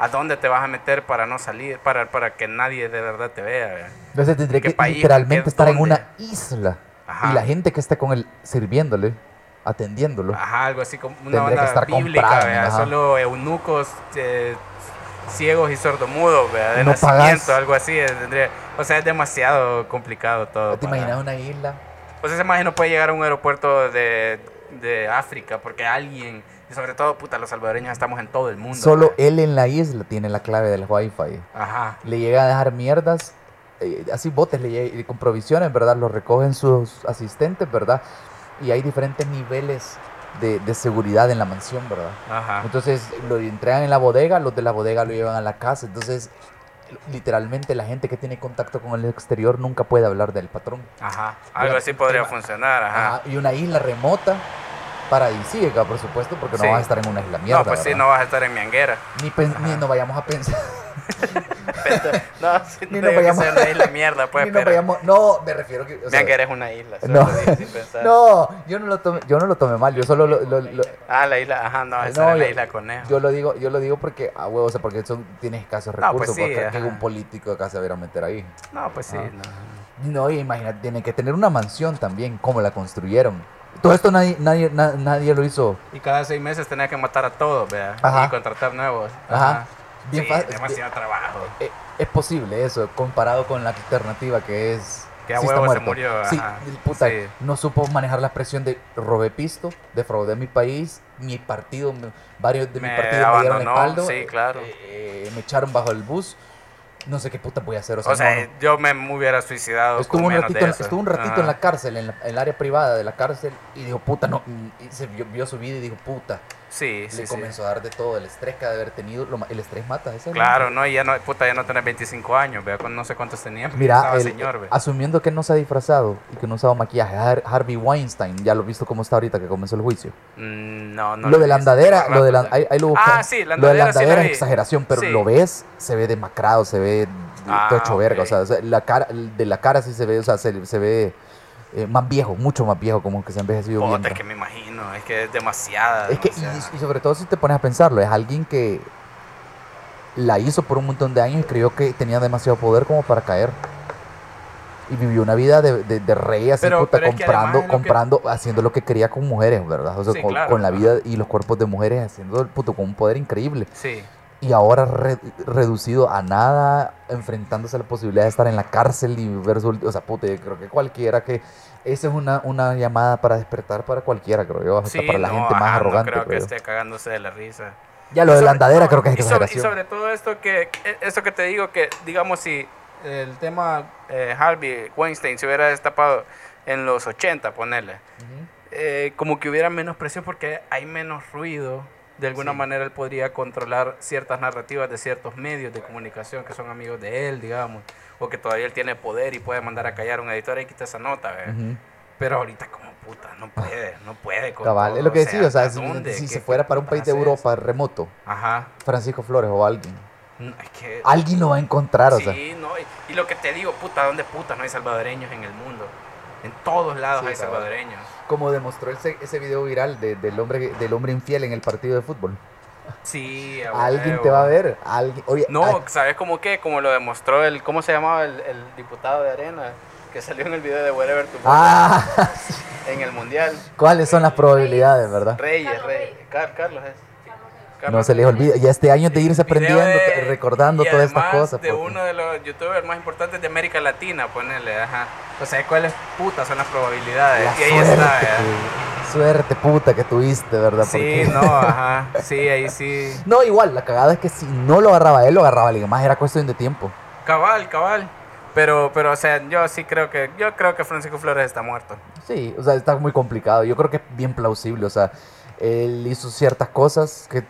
¿A dónde te vas a meter para no salir, para, para que nadie de verdad te vea? ¿verdad? Entonces tendría ¿Qué que país? literalmente ¿Qué estar en dónde? una isla. Ajá. Y la gente que esté con él sirviéndole, atendiéndolo. Ajá, algo así como una Tendría que banda estar bíblica. Solo eunucos eh, ciegos y sordomudos, ¿verdad? De No nacimiento, pagas. algo así. eh, tendría- o sea, es demasiado complicado todo. ¿Te para- imaginas una isla? Pues ese maje no puede llegar a un aeropuerto de, de África porque alguien, y sobre todo, puta, los salvadoreños estamos en todo el mundo. Solo ¿verdad? él en la isla tiene la clave del wifi. Ajá. Le llega a dejar mierdas, eh, así botes le con provisiones, ¿verdad? Los recogen sus asistentes, ¿verdad? Y hay diferentes niveles de, de seguridad en la mansión, ¿verdad? Ajá. Entonces lo entregan en la bodega, los de la bodega lo llevan a la casa. Entonces, literalmente la gente que tiene contacto con el exterior nunca puede hablar del patrón. Ajá. Algo Mira, así podría tema- funcionar, ajá. Ajá, Y una isla remota, paradisíaca, por supuesto, porque no Sí. vas a estar en una isla mierda. no, pues sí, ¿verdad? no vas a estar en Mianguera. Ni, ni Ajá. no vayamos a pensar. no, sí, Ni no nos vayamos- sea una isla mierda, pues, ni nos pero vayamos- no, me refiero que. o sea, Mianguera es una isla. no, no, yo no lo tomé, yo no lo tomé mal, yo solo lo, lo- lo- Ah, la isla, ajá, no, esa No, era la isla Conejo. yo lo digo, yo lo digo porque a huevo, o sea, porque son, tienes escasos No, pues recursos, sí, porque un político acá se va a ir a meter ahí. No, pues sí, Ah. no. No, y imagínate, tienen que tener una mansión también, cómo la construyeron. Todo esto nadie, nadie, na- nadie lo hizo. Y cada seis meses tenés que matar a todos. Ajá. Y contratar nuevos. Ajá. Bien sí, demasiado trabajo. Eh, Es posible eso, comparado con la alternativa que es. Que a sí huevo se murió, Sí, el puta, Sí. no supo manejar la presión de robé pisto, defraudé mi país, mi partido, varios de mi Me partido me dieron abandonó, espaldo, sí, claro. eh, me echaron bajo el bus no sé qué puta voy a hacer. O O sea, no, no. yo me, hubiera suicidado. Estuvo un, ratito, en- estuvo un ratito Ajá. en la cárcel, en, la- en el área privada de la cárcel, y dijo, puta, no. Y se vio, vio su vida y dijo, puta. Sí, sí, le sí. comenzó a dar de todo, el estrés que ha de haber tenido. lo el estrés mata, ese el Claro, no, y ya no, puta, ya no tenés 25 años, vea, no sé cuántos tenía. porque Mira, el- señor, ve. asumiendo que no se ha disfrazado y que no usado maquillaje, Har- Harvey Weinstein, ya lo he visto cómo está ahorita que comenzó el juicio. Mm, No, no. lo de la andadera, lo de la, ahí, ahí lo. Ah, sí, la Lo de la andadera sí andadera es exageración, pero lo ves, se ve demacrado, se ve Ah, tocho verga, o sea, la cara, de la cara sí se ve, o sea, se, se ve eh, más viejo, mucho más viejo, como que se ha envejecido bien. Puta, es que me imagino, es que es demasiada. Es que, demasiada. y, y sobre todo si te pones a pensarlo, es alguien que la hizo por un montón de años y creyó que tenía demasiado poder como para caer. Y vivió una vida de, de- de rey así, Pero- puta, pero es que comprando, es que- comprando, haciendo lo que quería con mujeres, ¿verdad? O sea, Sí, con, claro, con la vida y los cuerpos de mujeres, haciendo el puto con un poder increíble. Sí. Y ahora re- reducido a nada, enfrentándose a la posibilidad de estar en la cárcel y ver su... O sea, puta, yo creo que cualquiera que... Esa es una, una llamada para despertar para cualquiera, creo yo, hasta Sí, para la no, gente más ajá, arrogante. No creo que creo yo. esté cagándose de la risa. Ya lo de la andadera no, creo que es y sobre, y exageración. sobre todo esto que, esto que te digo, que digamos si el tema eh, Harvey Weinstein se hubiera destapado en los 80, ponerle, eh, como que hubiera menos presión porque hay menos ruido. De alguna Sí. manera él podría controlar ciertas narrativas de ciertos medios de comunicación que son amigos de él, digamos, o que todavía él tiene poder y puede mandar a callar a un editor y quita esa nota. Pero ahorita como puta, no puede, no puede. con Cabal, todo, es lo que decía, o sea, ¿hasta si, si ¿Qué- se fuera para un país de? Europa remoto, Ajá. Francisco Flores o alguien, No, es que alguien lo va a encontrar, o sea. No, y, y lo que te digo, puta, ¿dónde putas no hay salvadoreños en el mundo? En todos lados Sí, hay cabal. Como demostró ese, ese video viral de- del, hombre, del hombre infiel en el partido de fútbol. Sí, Alguien te va a ver, alguien, oye, No, ay, ¿sabes cómo qué? Como lo demostró el, ¿cómo se llamaba el, el diputado de Arena? Que salió en el video de Wherever to ah, en el Mundial. ¿cuáles son las probabilidades, verdad? Reyes, Carlos Reyes. Reyes. Car- Carlos. No se les olvida, ya este año de irse aprendiendo, de- recordando y todas estas cosas. de porque- uno de los youtubers más importantes de América Latina, ponerle, ajá. O sea, ¿cuáles putas son las probabilidades? La y ahí suerte, está, ¿eh? que- suerte puta que tuviste, ¿verdad? Sí, Porque- no, ajá. Sí, ahí sí. No, igual, la cagada es que si no lo agarraba él, lo agarraba alguien más, era cuestión de tiempo. Cabal, cabal. Pero, pero, o sea, yo sí creo que, yo creo que Francisco Flores está muerto. Sí, o sea, está muy complicado. Yo creo que es bien plausible. O sea, él hizo ciertas cosas que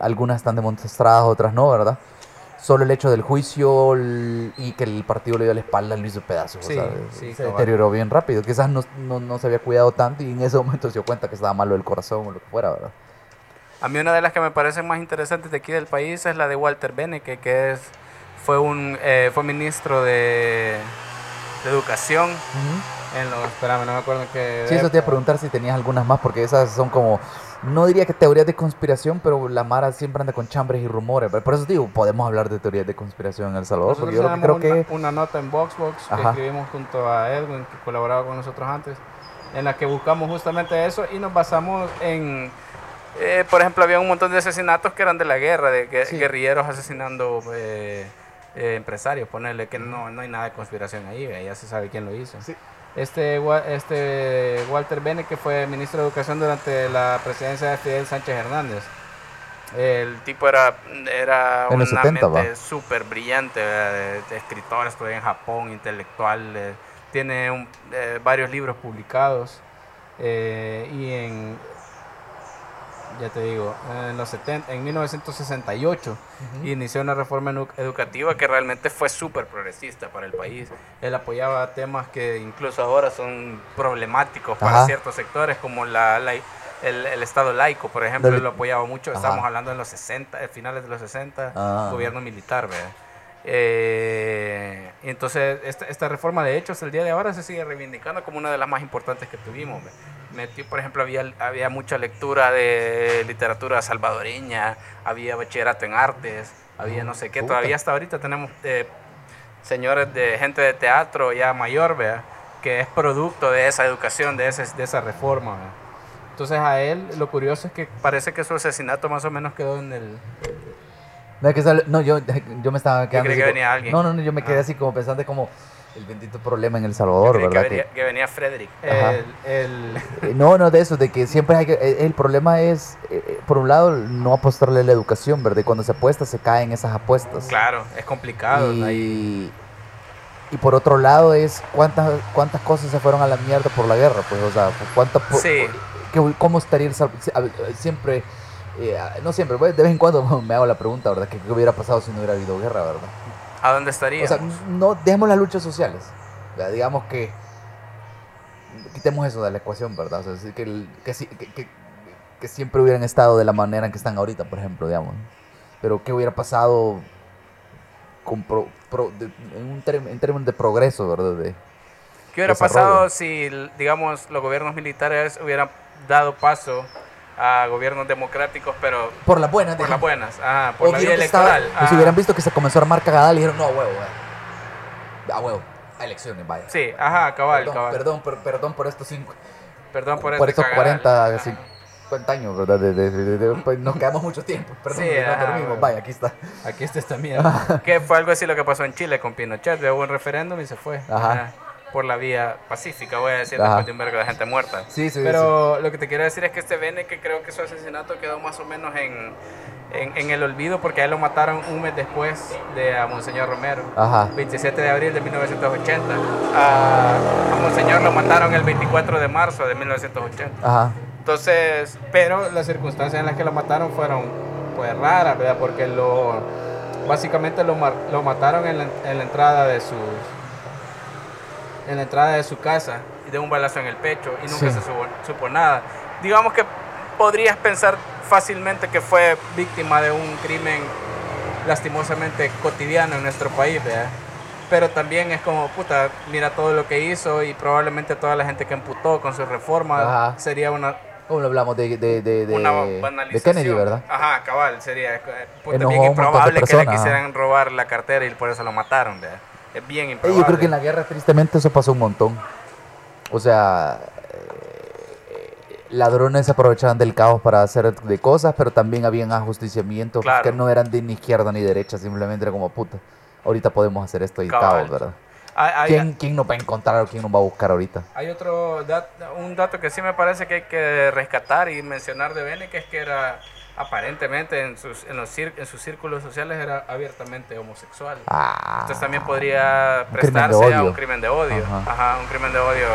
algunas están demostradas, otras no, ¿verdad? Solo el hecho del juicio y que el partido le dio la espalda lo hizo pedazos. Sí, o sea, sí, se deterioró bien rápido. Quizás no, no, no se había cuidado tanto y en ese momento se dio cuenta que estaba malo del corazón o lo que fuera, ¿verdad? A mí una de las que me parecen más interesantes de aquí del país es la de Walter Beneke, que es, fue un, eh, fue ministro de, de Educación en los, espérame, no me acuerdo qué. Sí, eso te iba a preguntar si tenías algunas más, porque esas son como, no diría que teorías de conspiración, pero la Mara siempre anda con chambres y rumores. Por eso digo, podemos hablar de teorías de conspiración en El Salvador, porque yo creo tenemos que... una, una nota en Boxbox que escribimos junto a Edwin, que colaboraba con nosotros antes, en la que buscamos justamente eso y nos basamos en, eh, por ejemplo, había un montón de asesinatos que eran de la guerra, de Sí. guerrilleros asesinando eh, eh, empresarios, ponerle que no, no hay nada de conspiración ahí, ya se sabe quién lo hizo. Sí. Este, este Walter Bene, que fue ministro de Educación durante la presidencia de Fidel Sánchez Hernández. El tipo era, era una 70, mente súper brillante, ¿verdad? de, de escritor, estudió en Japón, intelectual, eh, tiene un- eh, varios libros publicados eh, y en, ya te digo, en los 70, en 1968 inició una reforma edu- educativa que realmente fue súper progresista para el país. Él apoyaba temas que incluso ahora son problemáticos para Ajá. ciertos sectores, como la, la- el, el Estado laico, por ejemplo, Del- él lo apoyaba mucho. Ajá. Estamos hablando en los 60, eh, finales de los 60, Ah. gobierno militar, ¿verdad? Eh, y entonces, esta, esta reforma de hechos, el día de ahora se sigue reivindicando como una de las más importantes que tuvimos. Metió, por ejemplo, había, había mucha lectura de literatura salvadoreña, había bachillerato en artes, había no sé qué. Puta. Todavía hasta ahorita tenemos eh, señores de gente de teatro ya mayor, ¿vea? que es producto de esa educación, de, ese, de esa reforma. ¿vea? Entonces a él lo curioso es que parece que su asesinato más o menos quedó en el... No, que sale- no, yo, yo me estaba quedando creí así que como- venía alguien. No, no, no, yo me quedé Ah. así como pensando como el bendito problema en El Salvador, Creí que ¿verdad? venía, Que- que venía Frederick. El, el- Eh, No, no, de eso, de que siempre hay que. eh, El problema es. eh, por un lado, no apostarle a la educación, ¿verdad? Y cuando se apuesta, se caen esas apuestas. Claro, es complicado. ahí. Y, y por otro lado, es cuántas, cuántas cosas se fueron a la mierda por la guerra, pues, o sea, cuánto, po- Sí. ¿cómo estaría el sal- a ver, Siempre, eh, no siempre, pues, de vez en cuando me hago la pregunta, ¿verdad? ¿Qué, qué hubiera pasado si no hubiera habido guerra, verdad? ¿A dónde estaría? O sea, no dejemos las luchas sociales. ¿verdad? Digamos que quitemos eso de la ecuación, ¿verdad? O sea, sí que, que, que- que- siempre hubieran estado de la manera en que están ahorita, por ejemplo, digamos. Pero ¿qué hubiera pasado con pro- pro- de- en, un en términos de progreso, ¿verdad? De, ¿Qué hubiera desarrollo. pasado si, digamos, los gobiernos militares hubieran dado paso a gobiernos democráticos, pero por las buenas, por las buenas, ah, por O la vía vieron que estaba- electoral? o si ah. hubieran visto que se comenzó a armar cagada, le dijeron, no, a huevo, eh. a huevo, a elecciones, vaya. Sí, ajá, cabal, perdón, cabal. perdón, per- perdón por estos cinco, Perdón por, por este estos cagadal. 40, Ajá. 50 años, ¿verdad? De, de- de- de- pues nos quedamos mucho tiempo. Perdón, Sí, que no ajá, dormimos. Vaya, aquí está. Aquí está esta mierda. que fue algo así lo que pasó en Chile con Pinochet. Hubo un referéndum y se fue. Ajá. Ah, Por la vía pacífica, voy a decir, Ajá. después de un vergo de gente muerta. Sí, sí, Pero lo que te quiero decir es que este Bene, que creo que su asesinato quedó más o menos en, en, en el olvido, porque a él lo mataron un mes después de a Monseñor Romero. Ajá. 27 de abril de 1980. A, a Monseñor lo mataron el 24 de marzo de 1980. Ajá. Entonces, pero las circunstancias en las que lo mataron fueron pues raras, ¿verdad? Porque lo básicamente lo, lo mataron en la, en la entrada de sus en la entrada de su casa y de un balazo en el pecho y nunca Sí. se supo, supo nada. Digamos que podrías pensar fácilmente que fue víctima de un crimen lastimosamente cotidiano en nuestro país, ¿verdad? Pero también es como, puta, mira todo lo que hizo y probablemente toda la gente que emputó con su reforma Ajá. sería una, ¿Cómo hablamos? De, de, de, de, una de. Kennedy, ¿verdad? Ajá, cabal, sería puta, bien improbable que le quisieran robar la cartera y por eso lo mataron, ¿verdad? Es bien improbable. Yo creo que en la guerra, tristemente, eso pasó un montón. O sea, eh, ladrones se aprovechaban del caos para hacer de cosas, pero también habían ajusticiamientos Claro. que no eran de ni izquierda ni derecha, simplemente era como puta. Ahorita podemos hacer esto y caos, ¿verdad? Hay- hay- ¿Quién, ¿Quién nos va a encontrar o quién nos va a buscar ahorita? Hay otro dat- un dato que sí me parece que hay que rescatar y mencionar de Bene, que es que era aparentemente en sus, en los cir- en sus círculos sociales era abiertamente homosexual. Ah, Entonces también podría prestarse a un crimen de odio. Ajá. Ajá. un crimen de odio.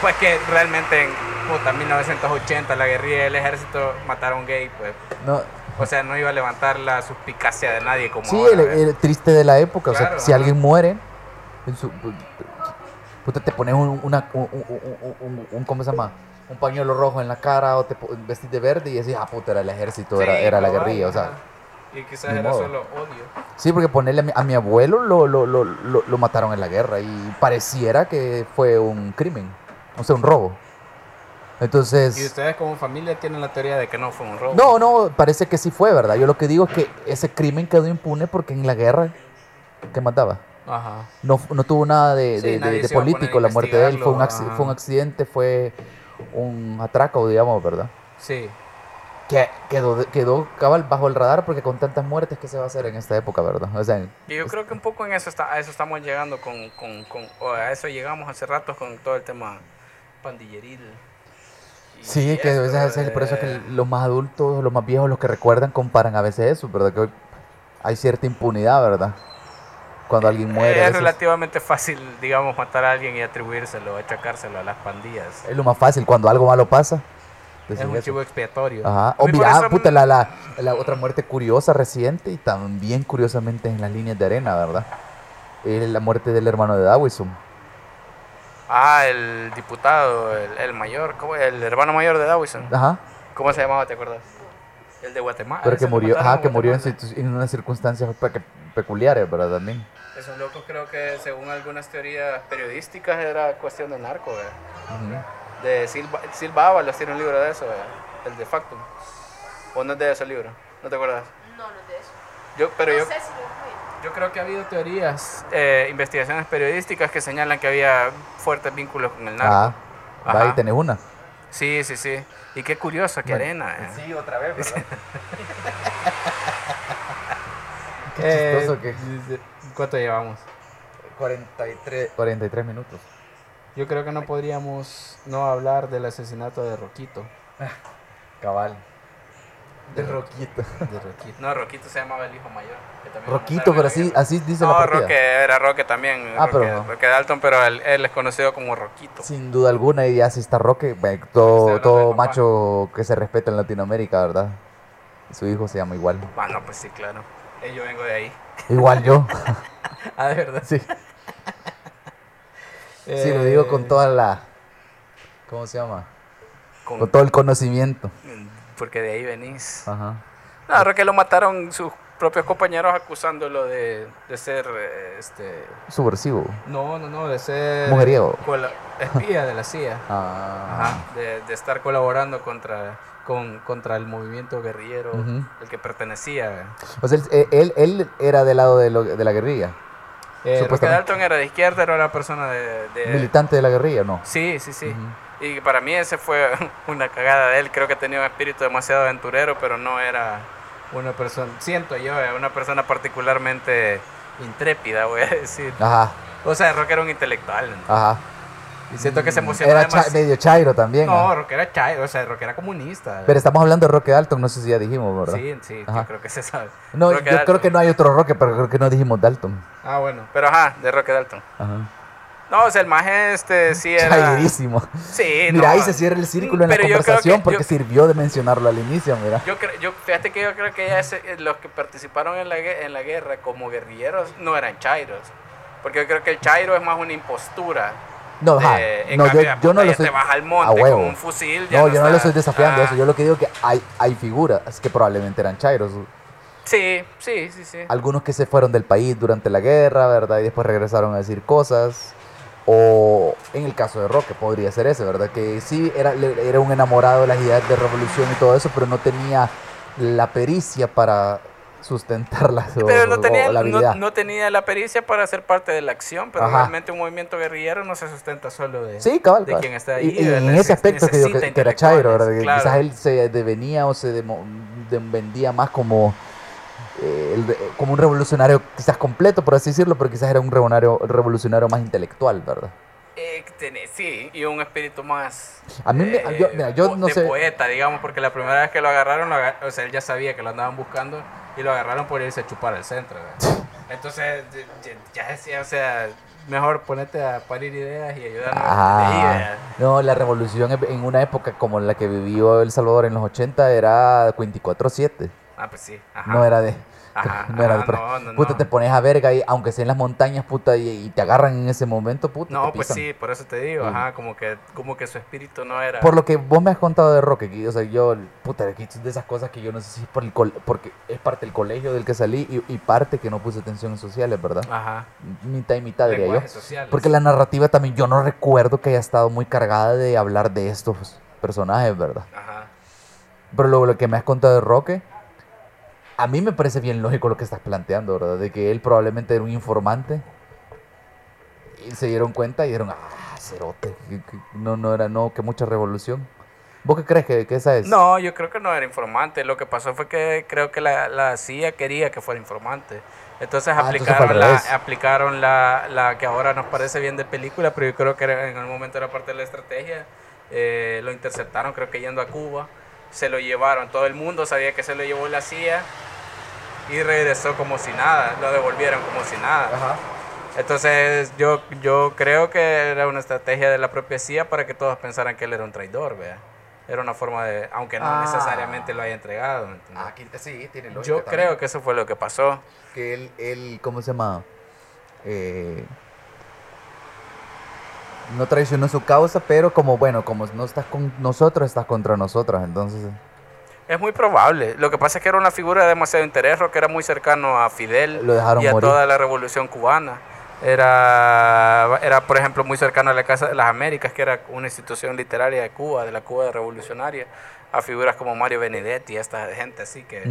Pues que realmente en puta, 1980 la guerrilla y el ejército mataron gay, pues. no, O sea, no iba a levantar la suspicacia de nadie como sí, ahora, el, triste de la época. o sea, si alguien muere, en su, puta, te pones un, una, un, un- un- un- un- ¿cómo se llama? Un pañuelo rojo en la cara o te vestís de verde y decís, ah, puta, era el ejército, era, era la guerrilla. O sea, ajá. Y quizás era modo. solo odio. sí, porque ponerle a mi, a mi abuelo lo, lo, lo, lo, lo mataron en la guerra y pareciera que fue un crimen, o sea, un robo. Entonces... Y ustedes como familia tienen la teoría de que no fue un robo. No, no, parece que sí fue, ¿verdad? Yo lo que digo es que ese crimen quedó impune porque en la guerra, ¿qué mataba? Ajá. No, no tuvo nada de, Sí, de- político la muerte de él. Fue un, fue un accidente, fue un atraco, digamos, ¿verdad? Sí. Que quedó, quedó cabal bajo el radar porque con tantas muertes que se va a hacer en esta época, ¿verdad? O sea, Y yo creo que un poco en eso está, a eso estamos llegando con, con, con- o a eso llegamos hace rato con todo el tema pandilleril. Y sí, que a veces es por eso es que los más adultos, los más viejos, los que recuerdan, comparan a veces eso, ¿verdad? Que hoy hay cierta impunidad, ¿verdad? Cuando alguien muere. es relativamente fácil, digamos, matar a alguien y atribuírselo, achacárselo a las pandillas. Es lo más fácil, cuando algo malo pasa. Es decís un chivo expiatorio. Ajá. O mira, eso- puta, la, la, la otra muerte curiosa reciente y también curiosamente en las líneas de arena, ¿verdad? Es la muerte del hermano de Dawison. Ah, el diputado, el, el mayor, ¿cómo? el hermano mayor de Dawson. Ajá. ¿Cómo se llamaba, te acuerdas? El de Guatemala. Pero que murió, ajá, que murió en, en unas circunstancias pe- peculiares, ¿verdad? También. Esos locos creo que según algunas teorías periodísticas era cuestión de narco. De Silva, Silva Ábalos tiene un libro de eso, ¿verdad? El de Factum. ¿O no es de ese libro? ¿No te acuerdas? No, no es de eso. Yo, pero no yo, sé si lo yo creo que ha habido teorías, eh, investigaciones periodísticas que señalan que había fuertes vínculos con el narco. Ah, ahí tenés una. Sí, sí, sí. Y qué curioso, qué Bueno, arena. eh. Sí, otra vez, ¿verdad? Qué Eh, chistoso que ¿Cuánto llevamos? 43, 43 minutos. Yo creo que no podríamos no hablar del asesinato de Roquito. Cabal. De Roquito. De Roquito. No, Roquito se llamaba el hijo mayor. que también Roquito, pero la así, así dice la No, partida. Roque, era Roque también. Ah, Roque, pero no. Roque Dalton, pero él, él es conocido como Roquito. Sin duda alguna, y así está Roque, todo, todo papá. macho que se respeta en Latinoamérica, ¿verdad? Su hijo se llama igual. Ah, no, pues sí, claro. Eh, yo vengo de ahí. Igual yo. Ah, de verdad. sí. Sí, lo digo con toda la... ¿Cómo se llama? Con- Con todo el conocimiento. Porque de ahí venís. Ajá. No, a Roque lo mataron sus propios compañeros acusándolo de, de ser, eh, este... Subversivo. No, no, no, de ser... Mujeriego. espía de la CIA. Ah. Ajá, de, de estar colaborando contra, con, contra el movimiento guerrillero al que pertenecía. O sea, él, él, él era del lado de, lo- de la guerrilla. Eh. Dalton era de izquierda, era una persona de... de- Militante de la guerrilla, ¿no? Sí, sí, sí. Ujú. Y para mí ese fue una cagada de él. Creo que tenía un espíritu demasiado aventurero, pero no era una persona, siento yo, eh, una persona particularmente intrépida, voy a decir. Ajá, O sea, Roque era un intelectual. ¿no? ajá. Y siento que se emocionó Era cha- medio chairo también. No, ¿ah? Roque era chay, o sea, Roque era comunista. Pero estamos hablando de Roque Dalton, no sé si ya dijimos, ¿verdad? Sí, sí, Ajá. yo creo que se sabe. No, Roque yo creo que no hay otro Roque, pero creo que no dijimos Dalton. Ah, bueno. Pero ajá, de Roque Dalton. Ajá. No, o sea, el maje este sí era... Chairísimo. Sí, Mira, no. ahí se cierra el círculo en la Pero conversación que- porque yo- sirvió de mencionarlo al inicio, mira. Yo, creo, yo fíjate que yo creo que ya ese- eh, los que participaron en la, en la guerra como guerrilleros no eran chairos. Porque yo creo que el chairo es más una impostura. No, ajá. de- en No, yo, cambio, yo no lo te vas al a monte huevo. con un fusil. ya No, yo no lo está- estoy desafiando Ah, eso. Yo lo que digo que hay, hay figuras que probablemente eran chairos. Sí, sí, sí, sí. Algunos que se fueron del país durante la guerra, ¿verdad? Y después regresaron a decir cosas. O en el caso de Roque podría ser ese, ¿verdad? Que sí era, era un enamorado de las ideas de revolución y todo eso, pero no tenía la pericia para sustentarlas o, Pero no o tenía, la no, habilidad. no tenía la pericia para ser parte de la acción, pero Ajá. realmente un movimiento guerrillero no se sustenta solo de, Sí, cabal. de cabal. quien está ahí. Y, en ese aspecto que, digo que, era Chairo, intelectuales, Quizás claro. él se devenía o se vendía más como, eh, el como un revolucionario quizás completo, por así decirlo, pero quizás era un revolucionario, revolucionario más intelectual, ¿verdad? Eh, sí, y un espíritu más. A mí me- eh, yo- mira, yo po- no de sé- poeta, digamos, porque la primera vez que lo agarraron, lo aga- o sea, él ya sabía que lo andaban buscando y lo agarraron por irse a chupar al centro. ¿verdad? Entonces, ya- decía, o sea, mejor ponerte a parir ideas y ayudarnos Ah, no, la revolución en- en una época como la que vivió El Salvador en los 80 era 24-7, Ah, pues sí. Ajá. no era de... Ajá, no era ajá, no, no, puta, te pones a verga y aunque sea en las montañas, puta, y, y te agarran en ese momento, puta, No, te pues sí, por eso te digo, Mm. ajá, como que, como que su espíritu no era. Por lo que vos me has contado de Roque, que, o sea, yo, puta, es de esas cosas que yo no sé si es por el porque es parte del colegio del que salí y, y parte que no puse atención en sociales, ¿verdad? Ajá. Mitad y mitad, diría yo. Sociales. Porque la narrativa también, yo no recuerdo que haya estado muy cargada de hablar de estos personajes, ¿verdad? Ajá. Pero lo, lo que me has contado de Roque, a mí me parece bien lógico lo que estás planteando, ¿verdad? De que él probablemente era un informante y se dieron cuenta y dijeron, ah, cerote, que- que no, no era, no, que mucha revolución. ¿Vos qué crees que, que esa es? No, yo creo que no era informante. Lo que pasó fue que creo que la, la CIA quería que fuera informante. Entonces Ah, entonces aplicaron, la, aplicaron la, la que ahora nos parece bien de película, pero yo creo que en algún momento era parte de la estrategia. Eh, lo interceptaron, creo que yendo a Cuba. Se lo llevaron. Todo el mundo sabía que se lo llevó la CIA y regresó como si nada. Lo devolvieron como si nada. Ajá. Entonces yo, yo creo que era una estrategia de la propia CIA para que todos pensaran que él era un traidor, vea. Era una forma de, aunque no Ah. necesariamente lo haya entregado. Ah, sí, tiene lógica. yo también. creo que eso fue lo que pasó. que él, él ¿cómo se llama? Eh, no traicionó su causa, pero como, bueno, como no estás con nosotros, estás contra nosotros, entonces... Es muy probable. Lo que pasa es que era una figura de demasiado interés, que era muy cercano a Fidel Lo dejaron y a morir. toda la revolución cubana. Era, era, por ejemplo, muy cercano a la Casa de las Américas, que era una institución literaria de Cuba, de la Cuba revolucionaria, a figuras como Mario Benedetti, esta gente así que,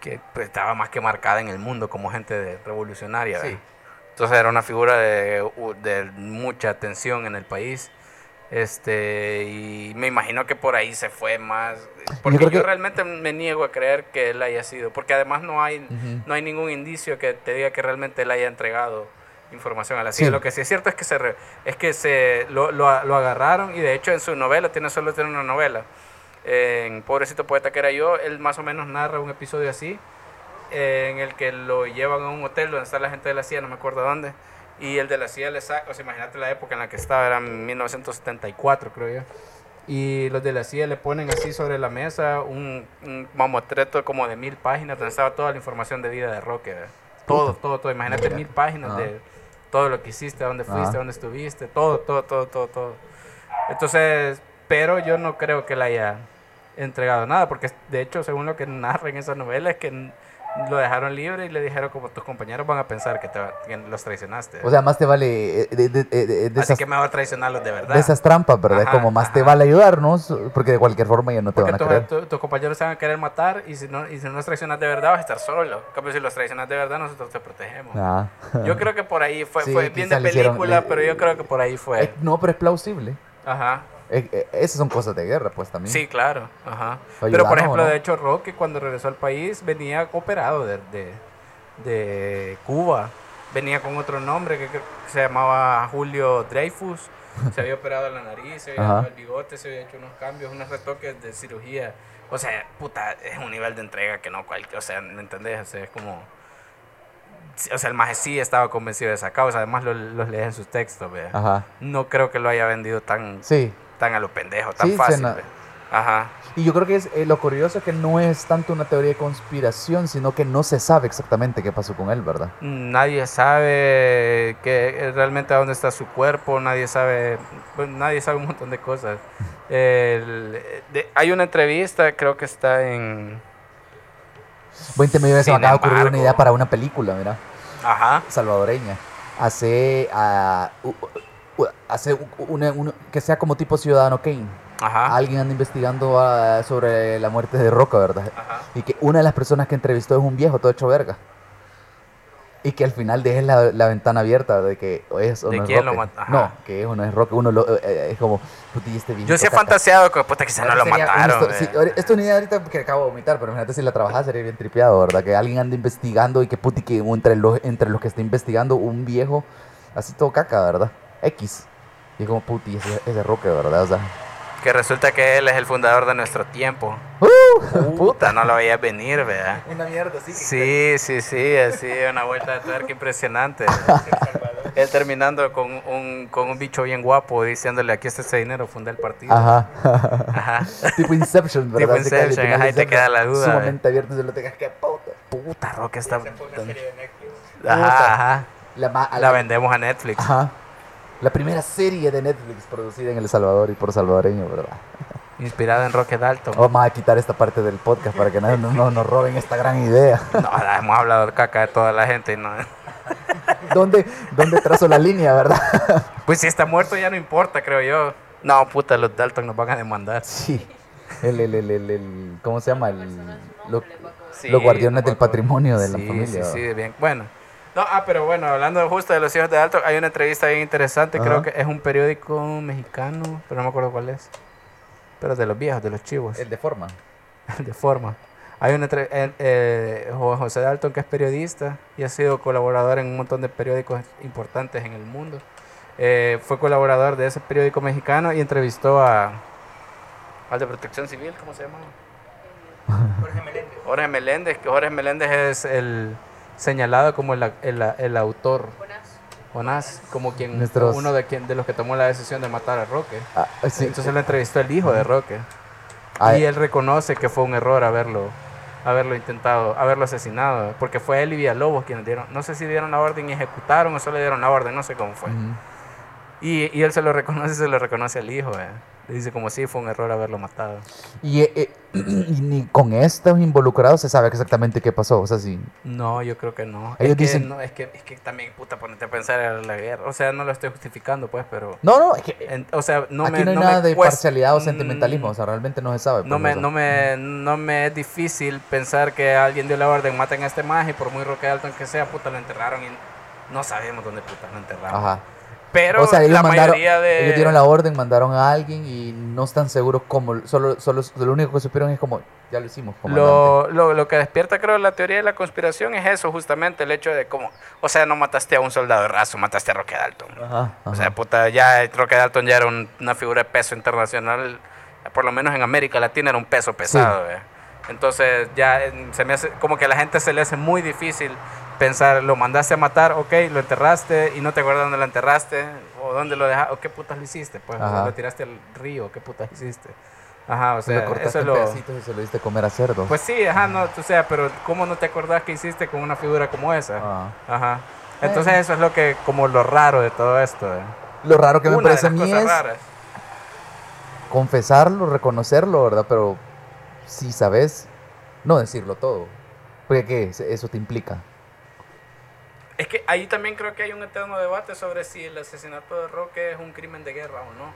que pues, estaba más que marcada en el mundo como gente de- revolucionaria. Entonces era una figura de, de mucha tensión en el país. Este, y me imagino que por ahí se fue más. Porque yo, realmente me niego a creer que él haya sido. Porque además no hay, no hay ningún indicio que te diga que realmente él haya entregado información a la CIA. Sí. Lo que sí es cierto es que se re- es que se lo, lo, lo agarraron y de hecho en su novela, tiene solo tiene una novela, en Pobrecito Poeta que era yo, él más o menos narra un episodio así, eh, en el que lo llevan a un hotel donde está la gente de la CIA, no me acuerdo dónde, y el de la CIA le saca, o sea, imagínate la época en la que estaba, era 1974 creo yo, y los de la CIA le ponen así sobre la mesa un, un mamotreto como de mil páginas donde estaba toda la información de vida de Roque, todo, todo, todo, imagínate Mira. mil páginas Ajá. de todo lo que hiciste, dónde fuiste, Ajá. a dónde estuviste, todo, todo, todo, todo, todo. Entonces, pero yo no creo que le haya entregado nada, porque de hecho, según lo que narra en esa novela, es que lo dejaron libre y le dijeron como tus compañeros van a pensar que, te, que los traicionaste. O sea, más te vale eh, de, de- de- de- de Así esas, que mejor traicionarlos de verdad. de esas trampas, ¿verdad? Ajá, como más te ajá. vale ayudarnos, porque de cualquier forma ya no te Porque van a tu- creer. tu- tus compañeros se van a querer matar y si no, y si no los traicionas de verdad vas a estar solo. En cambio, si los traicionas de verdad, nosotros te protegemos. Ah. Yo creo que por ahí fue, Sí, fue bien de le hicieron- película, le- pero yo creo que por ahí fue. Eh, no, pero es plausible. Ajá. Eh, eh, esas son cosas de guerra, pues también. Sí, claro. Ajá. Pero por ejemplo, ¿no? de hecho, Roque cuando regresó al país venía operado de, de, de Cuba. Venía con otro nombre que, que se llamaba Julio Dreyfus. Se había operado la nariz, se había Ajá. dado el bigote, se había hecho unos cambios, unos retoques de cirugía. O sea, puta, es un nivel de entrega que no cualquier, o sea, ¿me entendés? O sea, es como... O sea, el maje sí estaba convencido de esa causa, además lo- los lees en sus textos. Ajá. No creo que lo haya vendido tan, Sí. Tan a lo pendejo, tan Sí, fácil. ve. Ajá. Y yo creo que es, eh, lo curioso es que no es tanto una teoría de conspiración, sino que no se sabe exactamente qué pasó con él, ¿verdad? Nadie sabe que realmente a dónde está su cuerpo, nadie sabe, nadie sabe un montón de cosas. El- de- hay una entrevista, creo que está en, 20 millones se me acaba de ocurrir una idea para una película, mira, ajá, salvadoreña. Hace, ah, u- u- hace u- una, una- que sea como tipo Ciudadano Kane. ajá, Alguien anda investigando ah, sobre la muerte de Roca, ¿verdad? ajá. Y que una de las personas que entrevistó es un viejo todo hecho verga. Y que al final dejes la, la ventana abierta de que es o ¿De no es quién lo Roque. ajá. No, que es o no es Roque. Uno lo, eh, eh, es como, puti, este Yo sí he fantaseado con puta quizás no lo mataron. histo- sí, ahori- esto es una idea ahorita que acabo de vomitar, pero imagínate si la trabajada sería bien tripeado, ¿verdad? Que alguien ande investigando y que puti, que entre los, entre los que está investigando un viejo, así todo caca, ¿verdad? X. Y como, puti, ese, ese Roque, ¿verdad? O sea, Que resulta que él es el fundador de nuestro tiempo. ¡Uh! Puta, no lo veías venir, ¿verdad? una mierda, sí. Sí, sí, sí, así, una vuelta de tuerca impresionante. Él terminando con un, con un bicho bien guapo diciéndole, aquí está ese dinero, funda el partido. Ajá. Ajá. tipo Inception, ¿verdad? Tipo Inception, ajá, y te queda la duda, Sumamente abierto, se lo tengas que puta. Puta, Roque está... Ajá, ajá. La, ma- La vendemos a Netflix. Ajá. La primera serie de Netflix producida en El Salvador y por salvadoreños, ¿verdad? Inspirada en Roque Dalton. Vamos a quitar esta parte del podcast para que no, no- no nos roben esta gran idea. No, hemos hablado de caca de toda la gente. y No. ¿Dónde, ¿Dónde trazo la línea, verdad? Pues si está muerto ya no importa, creo yo. No, puta, los Dalton nos van a demandar. Sí. El, el, el, el, el- ¿Cómo se llama? El, lo- Sí, los guardianes del patrimonio de la Sí, familia. Sí, sí, bien. Bueno. No, ah, pero bueno, hablando justo de los hijos de Dalton, hay una entrevista bien interesante, Ajá. creo que es un periódico mexicano, pero no me acuerdo cuál es. Pero de los viejos, de los chivos, El de forma. de forma. Hay una entre- eh, eh, Jo- José Dalton que es periodista y ha sido colaborador en un montón de periódicos importantes en el mundo. Eh, fue colaborador de ese periódico mexicano y entrevistó a al de Protección Civil, ¿cómo se llama? Jorge Meléndez. Jorge Meléndez, que Jorge Meléndez es el señalado como el, el, el autor, Jonás, como quien Nuestros- uno de quien de los que tomó la decisión de matar a Roque. Ah, sí. Entonces lo entrevistó el hijo de Roque Ah, y él reconoce que fue un error haberlo haberlo intentado, haberlo asesinado, porque fue él y Villalobos quienes dieron, no sé si dieron la orden y ejecutaron o solo dieron la orden, no sé cómo fue. ujú. Y, y él se lo reconoce, se lo reconoce al hijo, eh. Dice como si fue un error haberlo matado. Y, eh, eh, y ni con estos involucrados se sabe exactamente qué pasó. O sea, sí. No, yo creo que no. Ellos es, que, dicen- no es, que, es que también, puta, ponerte a pensar en la guerra. O sea, no lo estoy justificando, pues, pero... No, no, es que en- o sea, no aquí me, no hay no nada me de cuesta- parcialidad o mm, sentimentalismo. O sea, realmente no se sabe. No pues, me, no, me, no me es difícil pensar que alguien dio la orden, maten a este maje, y por muy Roque Dalton que sea, puta, lo enterraron y no sabemos dónde puta lo enterraron. Ajá. Pero o sea, ellos, la mandaron, mayoría de... ellos dieron la orden, mandaron a alguien y no están seguros cómo. Solo, solo lo único que supieron es como, ya lo hicimos. comandante". Lo, lo, lo que despierta, creo, la teoría de la conspiración es eso, justamente, el hecho de cómo... O sea, no mataste a un soldado raso, mataste a Roque Dalton. Ajá, O ajá. sea, puta, ya Roque Dalton ya era un- una figura de peso internacional por lo menos en América Latina era un peso pesado. ¿ve? Entonces ya eh, se me hace, como que a la gente se le hace muy difícil pensar, lo mandaste a matar, ok, lo enterraste y no te acuerdas dónde lo enterraste o dónde lo dejaste, o qué putas lo hiciste, pues, Ajá. lo tiraste al río, qué putas hiciste. Ajá, o Se lo sea, cortaste eso es lo... pedacitos y se lo diste a comer a cerdo. Pues sí, ajá, no, o sea, pero ¿cómo no te acordás que hiciste con una figura como esa? Ah. Ajá. Entonces eso es lo que, como lo raro de todo esto. ¿eh? Lo raro que me Una parece a mí es raras. confesarlo, reconocerlo, ¿verdad? Pero si sabes, no decirlo todo. Porque ¿qué? Eso te implica. Es que ahí también creo que hay un eterno debate sobre si el asesinato de Roque es un crimen de guerra o no.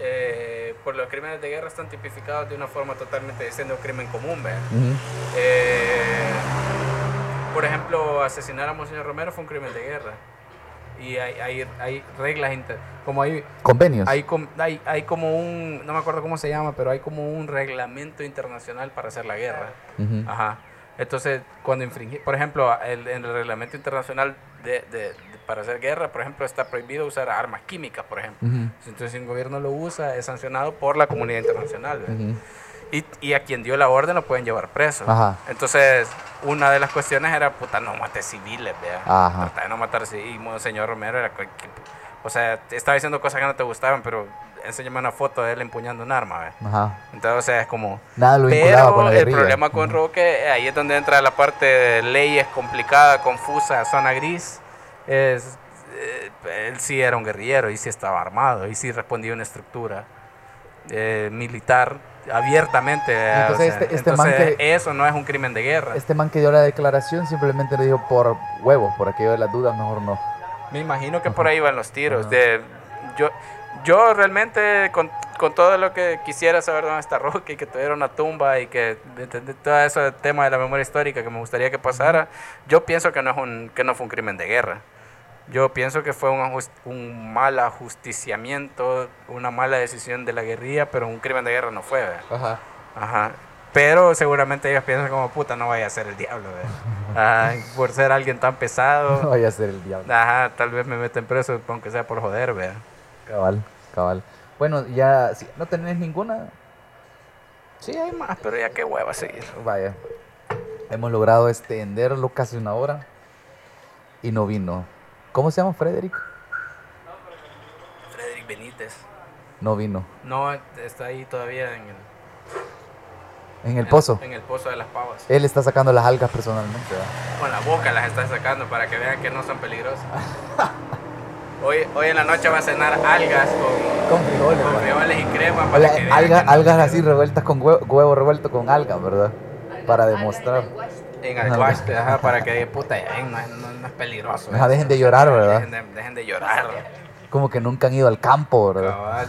Eh, por los crímenes de guerra están tipificados de una forma totalmente distinta un crimen común, ¿ve? Ujú. Eh, por ejemplo, asesinar a Monseñor Romero fue un crimen de guerra. Y hay, hay, hay reglas, inter- como hay, Convenios. hay, hay, hay como un, no me acuerdo cómo se llama, pero hay como un reglamento internacional para hacer la guerra. Ajá. Entonces, cuando infringir, por ejemplo, el- en el reglamento internacional de, de- de- para hacer guerra, por ejemplo, está prohibido usar armas químicas, por ejemplo. Ujú. Entonces, si un gobierno lo usa, es sancionado por la comunidad internacional. y, y a quien dio la orden lo pueden llevar preso. Ajá. Entonces, una de las cuestiones era, puta, no mates civiles, vea. Trata de no matar civiles. Y Monseñor Romero era, o sea, estaba diciendo cosas que no te gustaban, pero enséñame una foto de él empuñando un arma. Ajá. Entonces, o sea, es como... Nada lo con Pero la el problema con Roque, eh, ahí es donde entra la parte de leyes complicada, confusa, zona gris. Es, eh, él sí era un guerrillero y sí estaba armado y sí respondía a una estructura eh, militar abiertamente. Entonces, o sea, este- este man entonces, que- eso no es un crimen de guerra. Este man que dio la declaración simplemente le dijo por huevos, por aquello de las dudas, mejor no. Me imagino que por ahí van los tiros. Ajá. De, yo, yo realmente, con, con todo lo que quisiera saber dónde está Roque y que tuviera una tumba y que entender todo ese tema de la memoria histórica que me gustaría que pasara, yo pienso que no, es un, que no fue un crimen de guerra. Yo pienso que fue un, ajus- un mal ajusticiamiento, una mala decisión de la guerrilla, pero un crimen de guerra no fue. ¿verdad? Ajá. Ajá. Pero seguramente ellos piensan como puta, no vaya a ser el diablo. Ajá, por ser alguien tan No pesado. vaya a ser el diablo. Ajá, tal vez me meten preso, aunque sea por joder, vea. Cabal, cabal. Bueno, ya, si no tenés ninguna, Sí, hay más, pero ya qué hueva seguir. vaya. Hemos logrado extenderlo casi una hora y no vino. ¿Cómo se llama Frederick? Frederick Benítez. No vino. No, está ahí todavía en el, En el pozo. En el pozo de las pavas. Él está sacando las algas personalmente. ¿verdad? Con la boca las está sacando para que vean que no son peligrosas. Hoy, hoy en la noche va a cenar algas con, Con frijoles. con ¿verdad? frijoles y crema para que alga- que algas así revueltas con huevo, huevo revuelto con algas, ¿verdad? Para demostrar. En ajá, para que puta, ya no, es- no- no es peligroso. Ajá, dejen de llorar, ¿verdad? Dejen de, dejen de llorar. Como que nunca han ido al campo, ¿verdad? Cabal.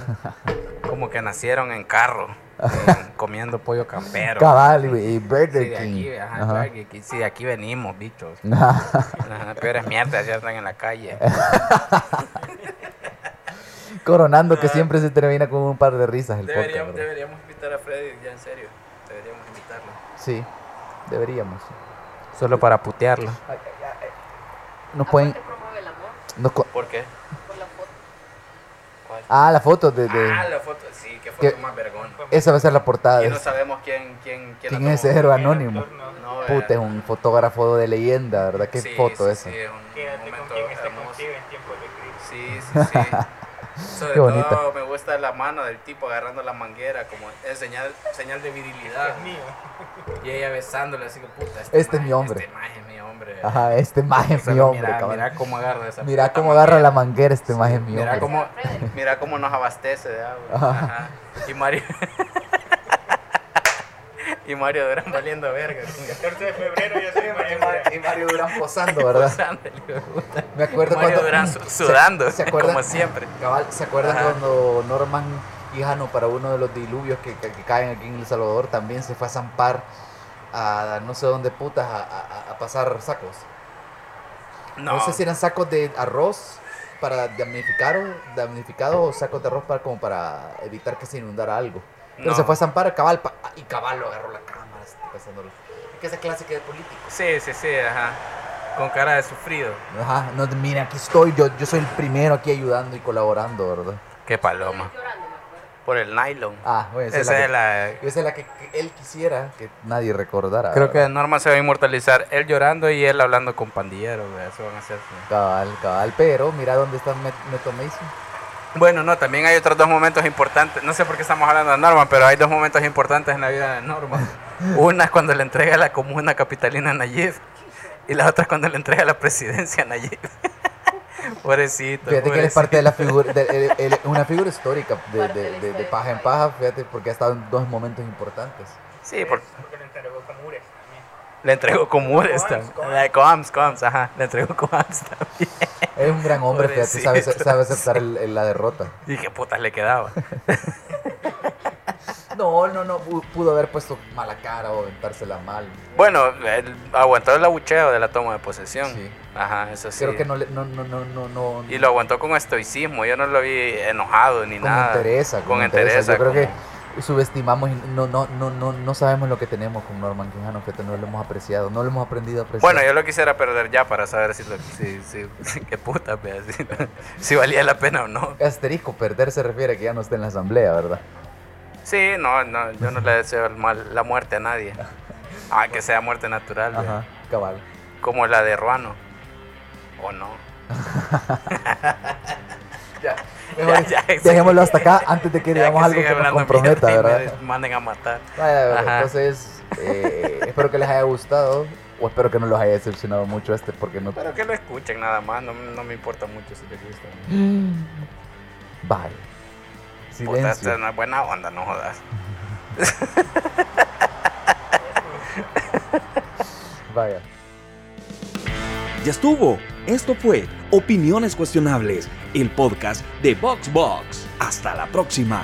Como que nacieron en carro, en- comiendo pollo campero. Cabal y, y Sí, Burger de King. aquí, ajá, Ajá. Sí, de aquí venimos, bichos. Ajá, peores mierdas ya están en la calle. Coronando que siempre se termina con un par de risas el podcast. Deberíamos, ¿verdad? deberíamos invitar a Freddy, ya en serio. Deberíamos invitarlo. Sí, deberíamos. Solo para putearlo. Nos pueden... Aparte promueve el amor nos co- ¿Por qué? por la foto. ¿Cuál? Ah, la foto de... de- Ah, la foto, sí, qué foto ¿Qué? más vergón. Esa va a ser la portada. Y no sabemos quién, quién, quién, la ¿Quién es ese héroe anónimo? No, Puta, es un fotógrafo de leyenda, ¿verdad? ¿Qué Sí, foto sí, esa? Sí, es un Quédate con momento quien esté hermoso. contigo en tiempos de crisis. Sí, sí, sí. Sobre Qué bonita. todo me gusta la mano del tipo agarrando la manguera como es señal, señal de virilidad. Es mío. Y ella besándole así que puta. Este es maje- mi hombre. Este es mi hombre. Ajá, este maje es mi hombre, mira, cabrón. mira cómo agarra esa Mira cómo agarra la manguera. este maje es mi Mira hombre. cómo, mira cómo nos abastece de agua. Ajá. Ajá. Y Mario. y Mario Durán valiendo verga. 14 de febrero ya soy maestro. Y Mario Durán posando, ¿verdad? Posando. Me acuerdo Mario cuando... Durán su- sudando, ¿Se acuerdan? como siempre. Cabal, ¿se acuerdan Ajá. cuando Norman Quijano para uno de los diluvios que, que- que caen aquí en El Salvador también se fue a zampar a no sé dónde putas a, a- a pasar sacos? No. No, sé si eran sacos de arroz para damnificar o damnificados o sacos de arroz para como para evitar que se inundara algo. Pero No. se fue a zampar a cabal pa- y cabal lo agarró la cámara, está pasándolo. Es que esa clásica de políticos. Sí, sí, sí, ajá. Con cara de sufrido. Ajá, no, mira, aquí estoy, yo, yo soy el primero aquí ayudando y colaborando, ¿verdad? Qué paloma. Por el nylon. Ah, bueno, esa, Esa es la la... que, esa es la que, que él quisiera que nadie recordara. Creo que. Norma se va a inmortalizar él llorando y él hablando con pandilleros, Eso van a hacer. Cabal, cabal. Pero mira dónde está Met- Neto Mason. Bueno, no, también hay otros dos momentos importantes. No sé por qué estamos hablando de Norma, pero hay dos momentos importantes en la vida de Norma. Una es cuando le entrega la comuna capitalina a Nayib y la otra es cuando le entrega la presidencia a Nayib. pobrecito. Fíjate que él es parte de la figura, de, una figura histórica de, de, de- de paja en paja, fíjate, porque ha estado en dos momentos importantes. Sí, por- Porque le entregó con Ures también. le entregó Comures también. Coams. Coams, Coams, ajá. Le entregó Coams también. Es un gran hombre, fíjate, sabe, sabe aceptar el- el- la derrota. Y qué putas le quedaba. No, no, no, pu- pudo haber puesto mala cara o aventársela mal. Bueno, aguantó el abucheo de la toma de posesión. Sí. Ajá, eso sí. Creo que no, no, no, no, no. Y lo aguantó con estoicismo. Yo no lo vi enojado ni con nada. entereza, Con entereza. Yo creo como- que subestimamos y no, no, no, no, no sabemos lo que tenemos con Norman Quijano, que no lo hemos apreciado, no lo hemos aprendido a apreciar. Bueno, yo lo quisiera perder ya para saber si, lo, si, si, si- qué puta, pues, si, si valía la pena o no. Asterisco, perder se refiere a que ya no esté en la asamblea, ¿verdad? Sí, no, no, yo no le deseo el mal, la muerte a nadie. Ah, que sea muerte natural. Ajá, cabal. como la de Ruano. ¿O no? Ya, mejor Ya, ya, dejémoslo hasta acá antes de que digamos que algo que nos comprometa, ¿verdad? me manden a matar. Entonces, eh, espero que les haya gustado o espero que no los haya decepcionado mucho este porque no... Pero que lo escuchen nada más, no, no me importa mucho si les gusta. Bye. Puta, esta es buena onda, no jodas. Vaya. Ya estuvo. Esto fue Opiniones Cuestionables, el podcast de VoxBox. Hasta la próxima.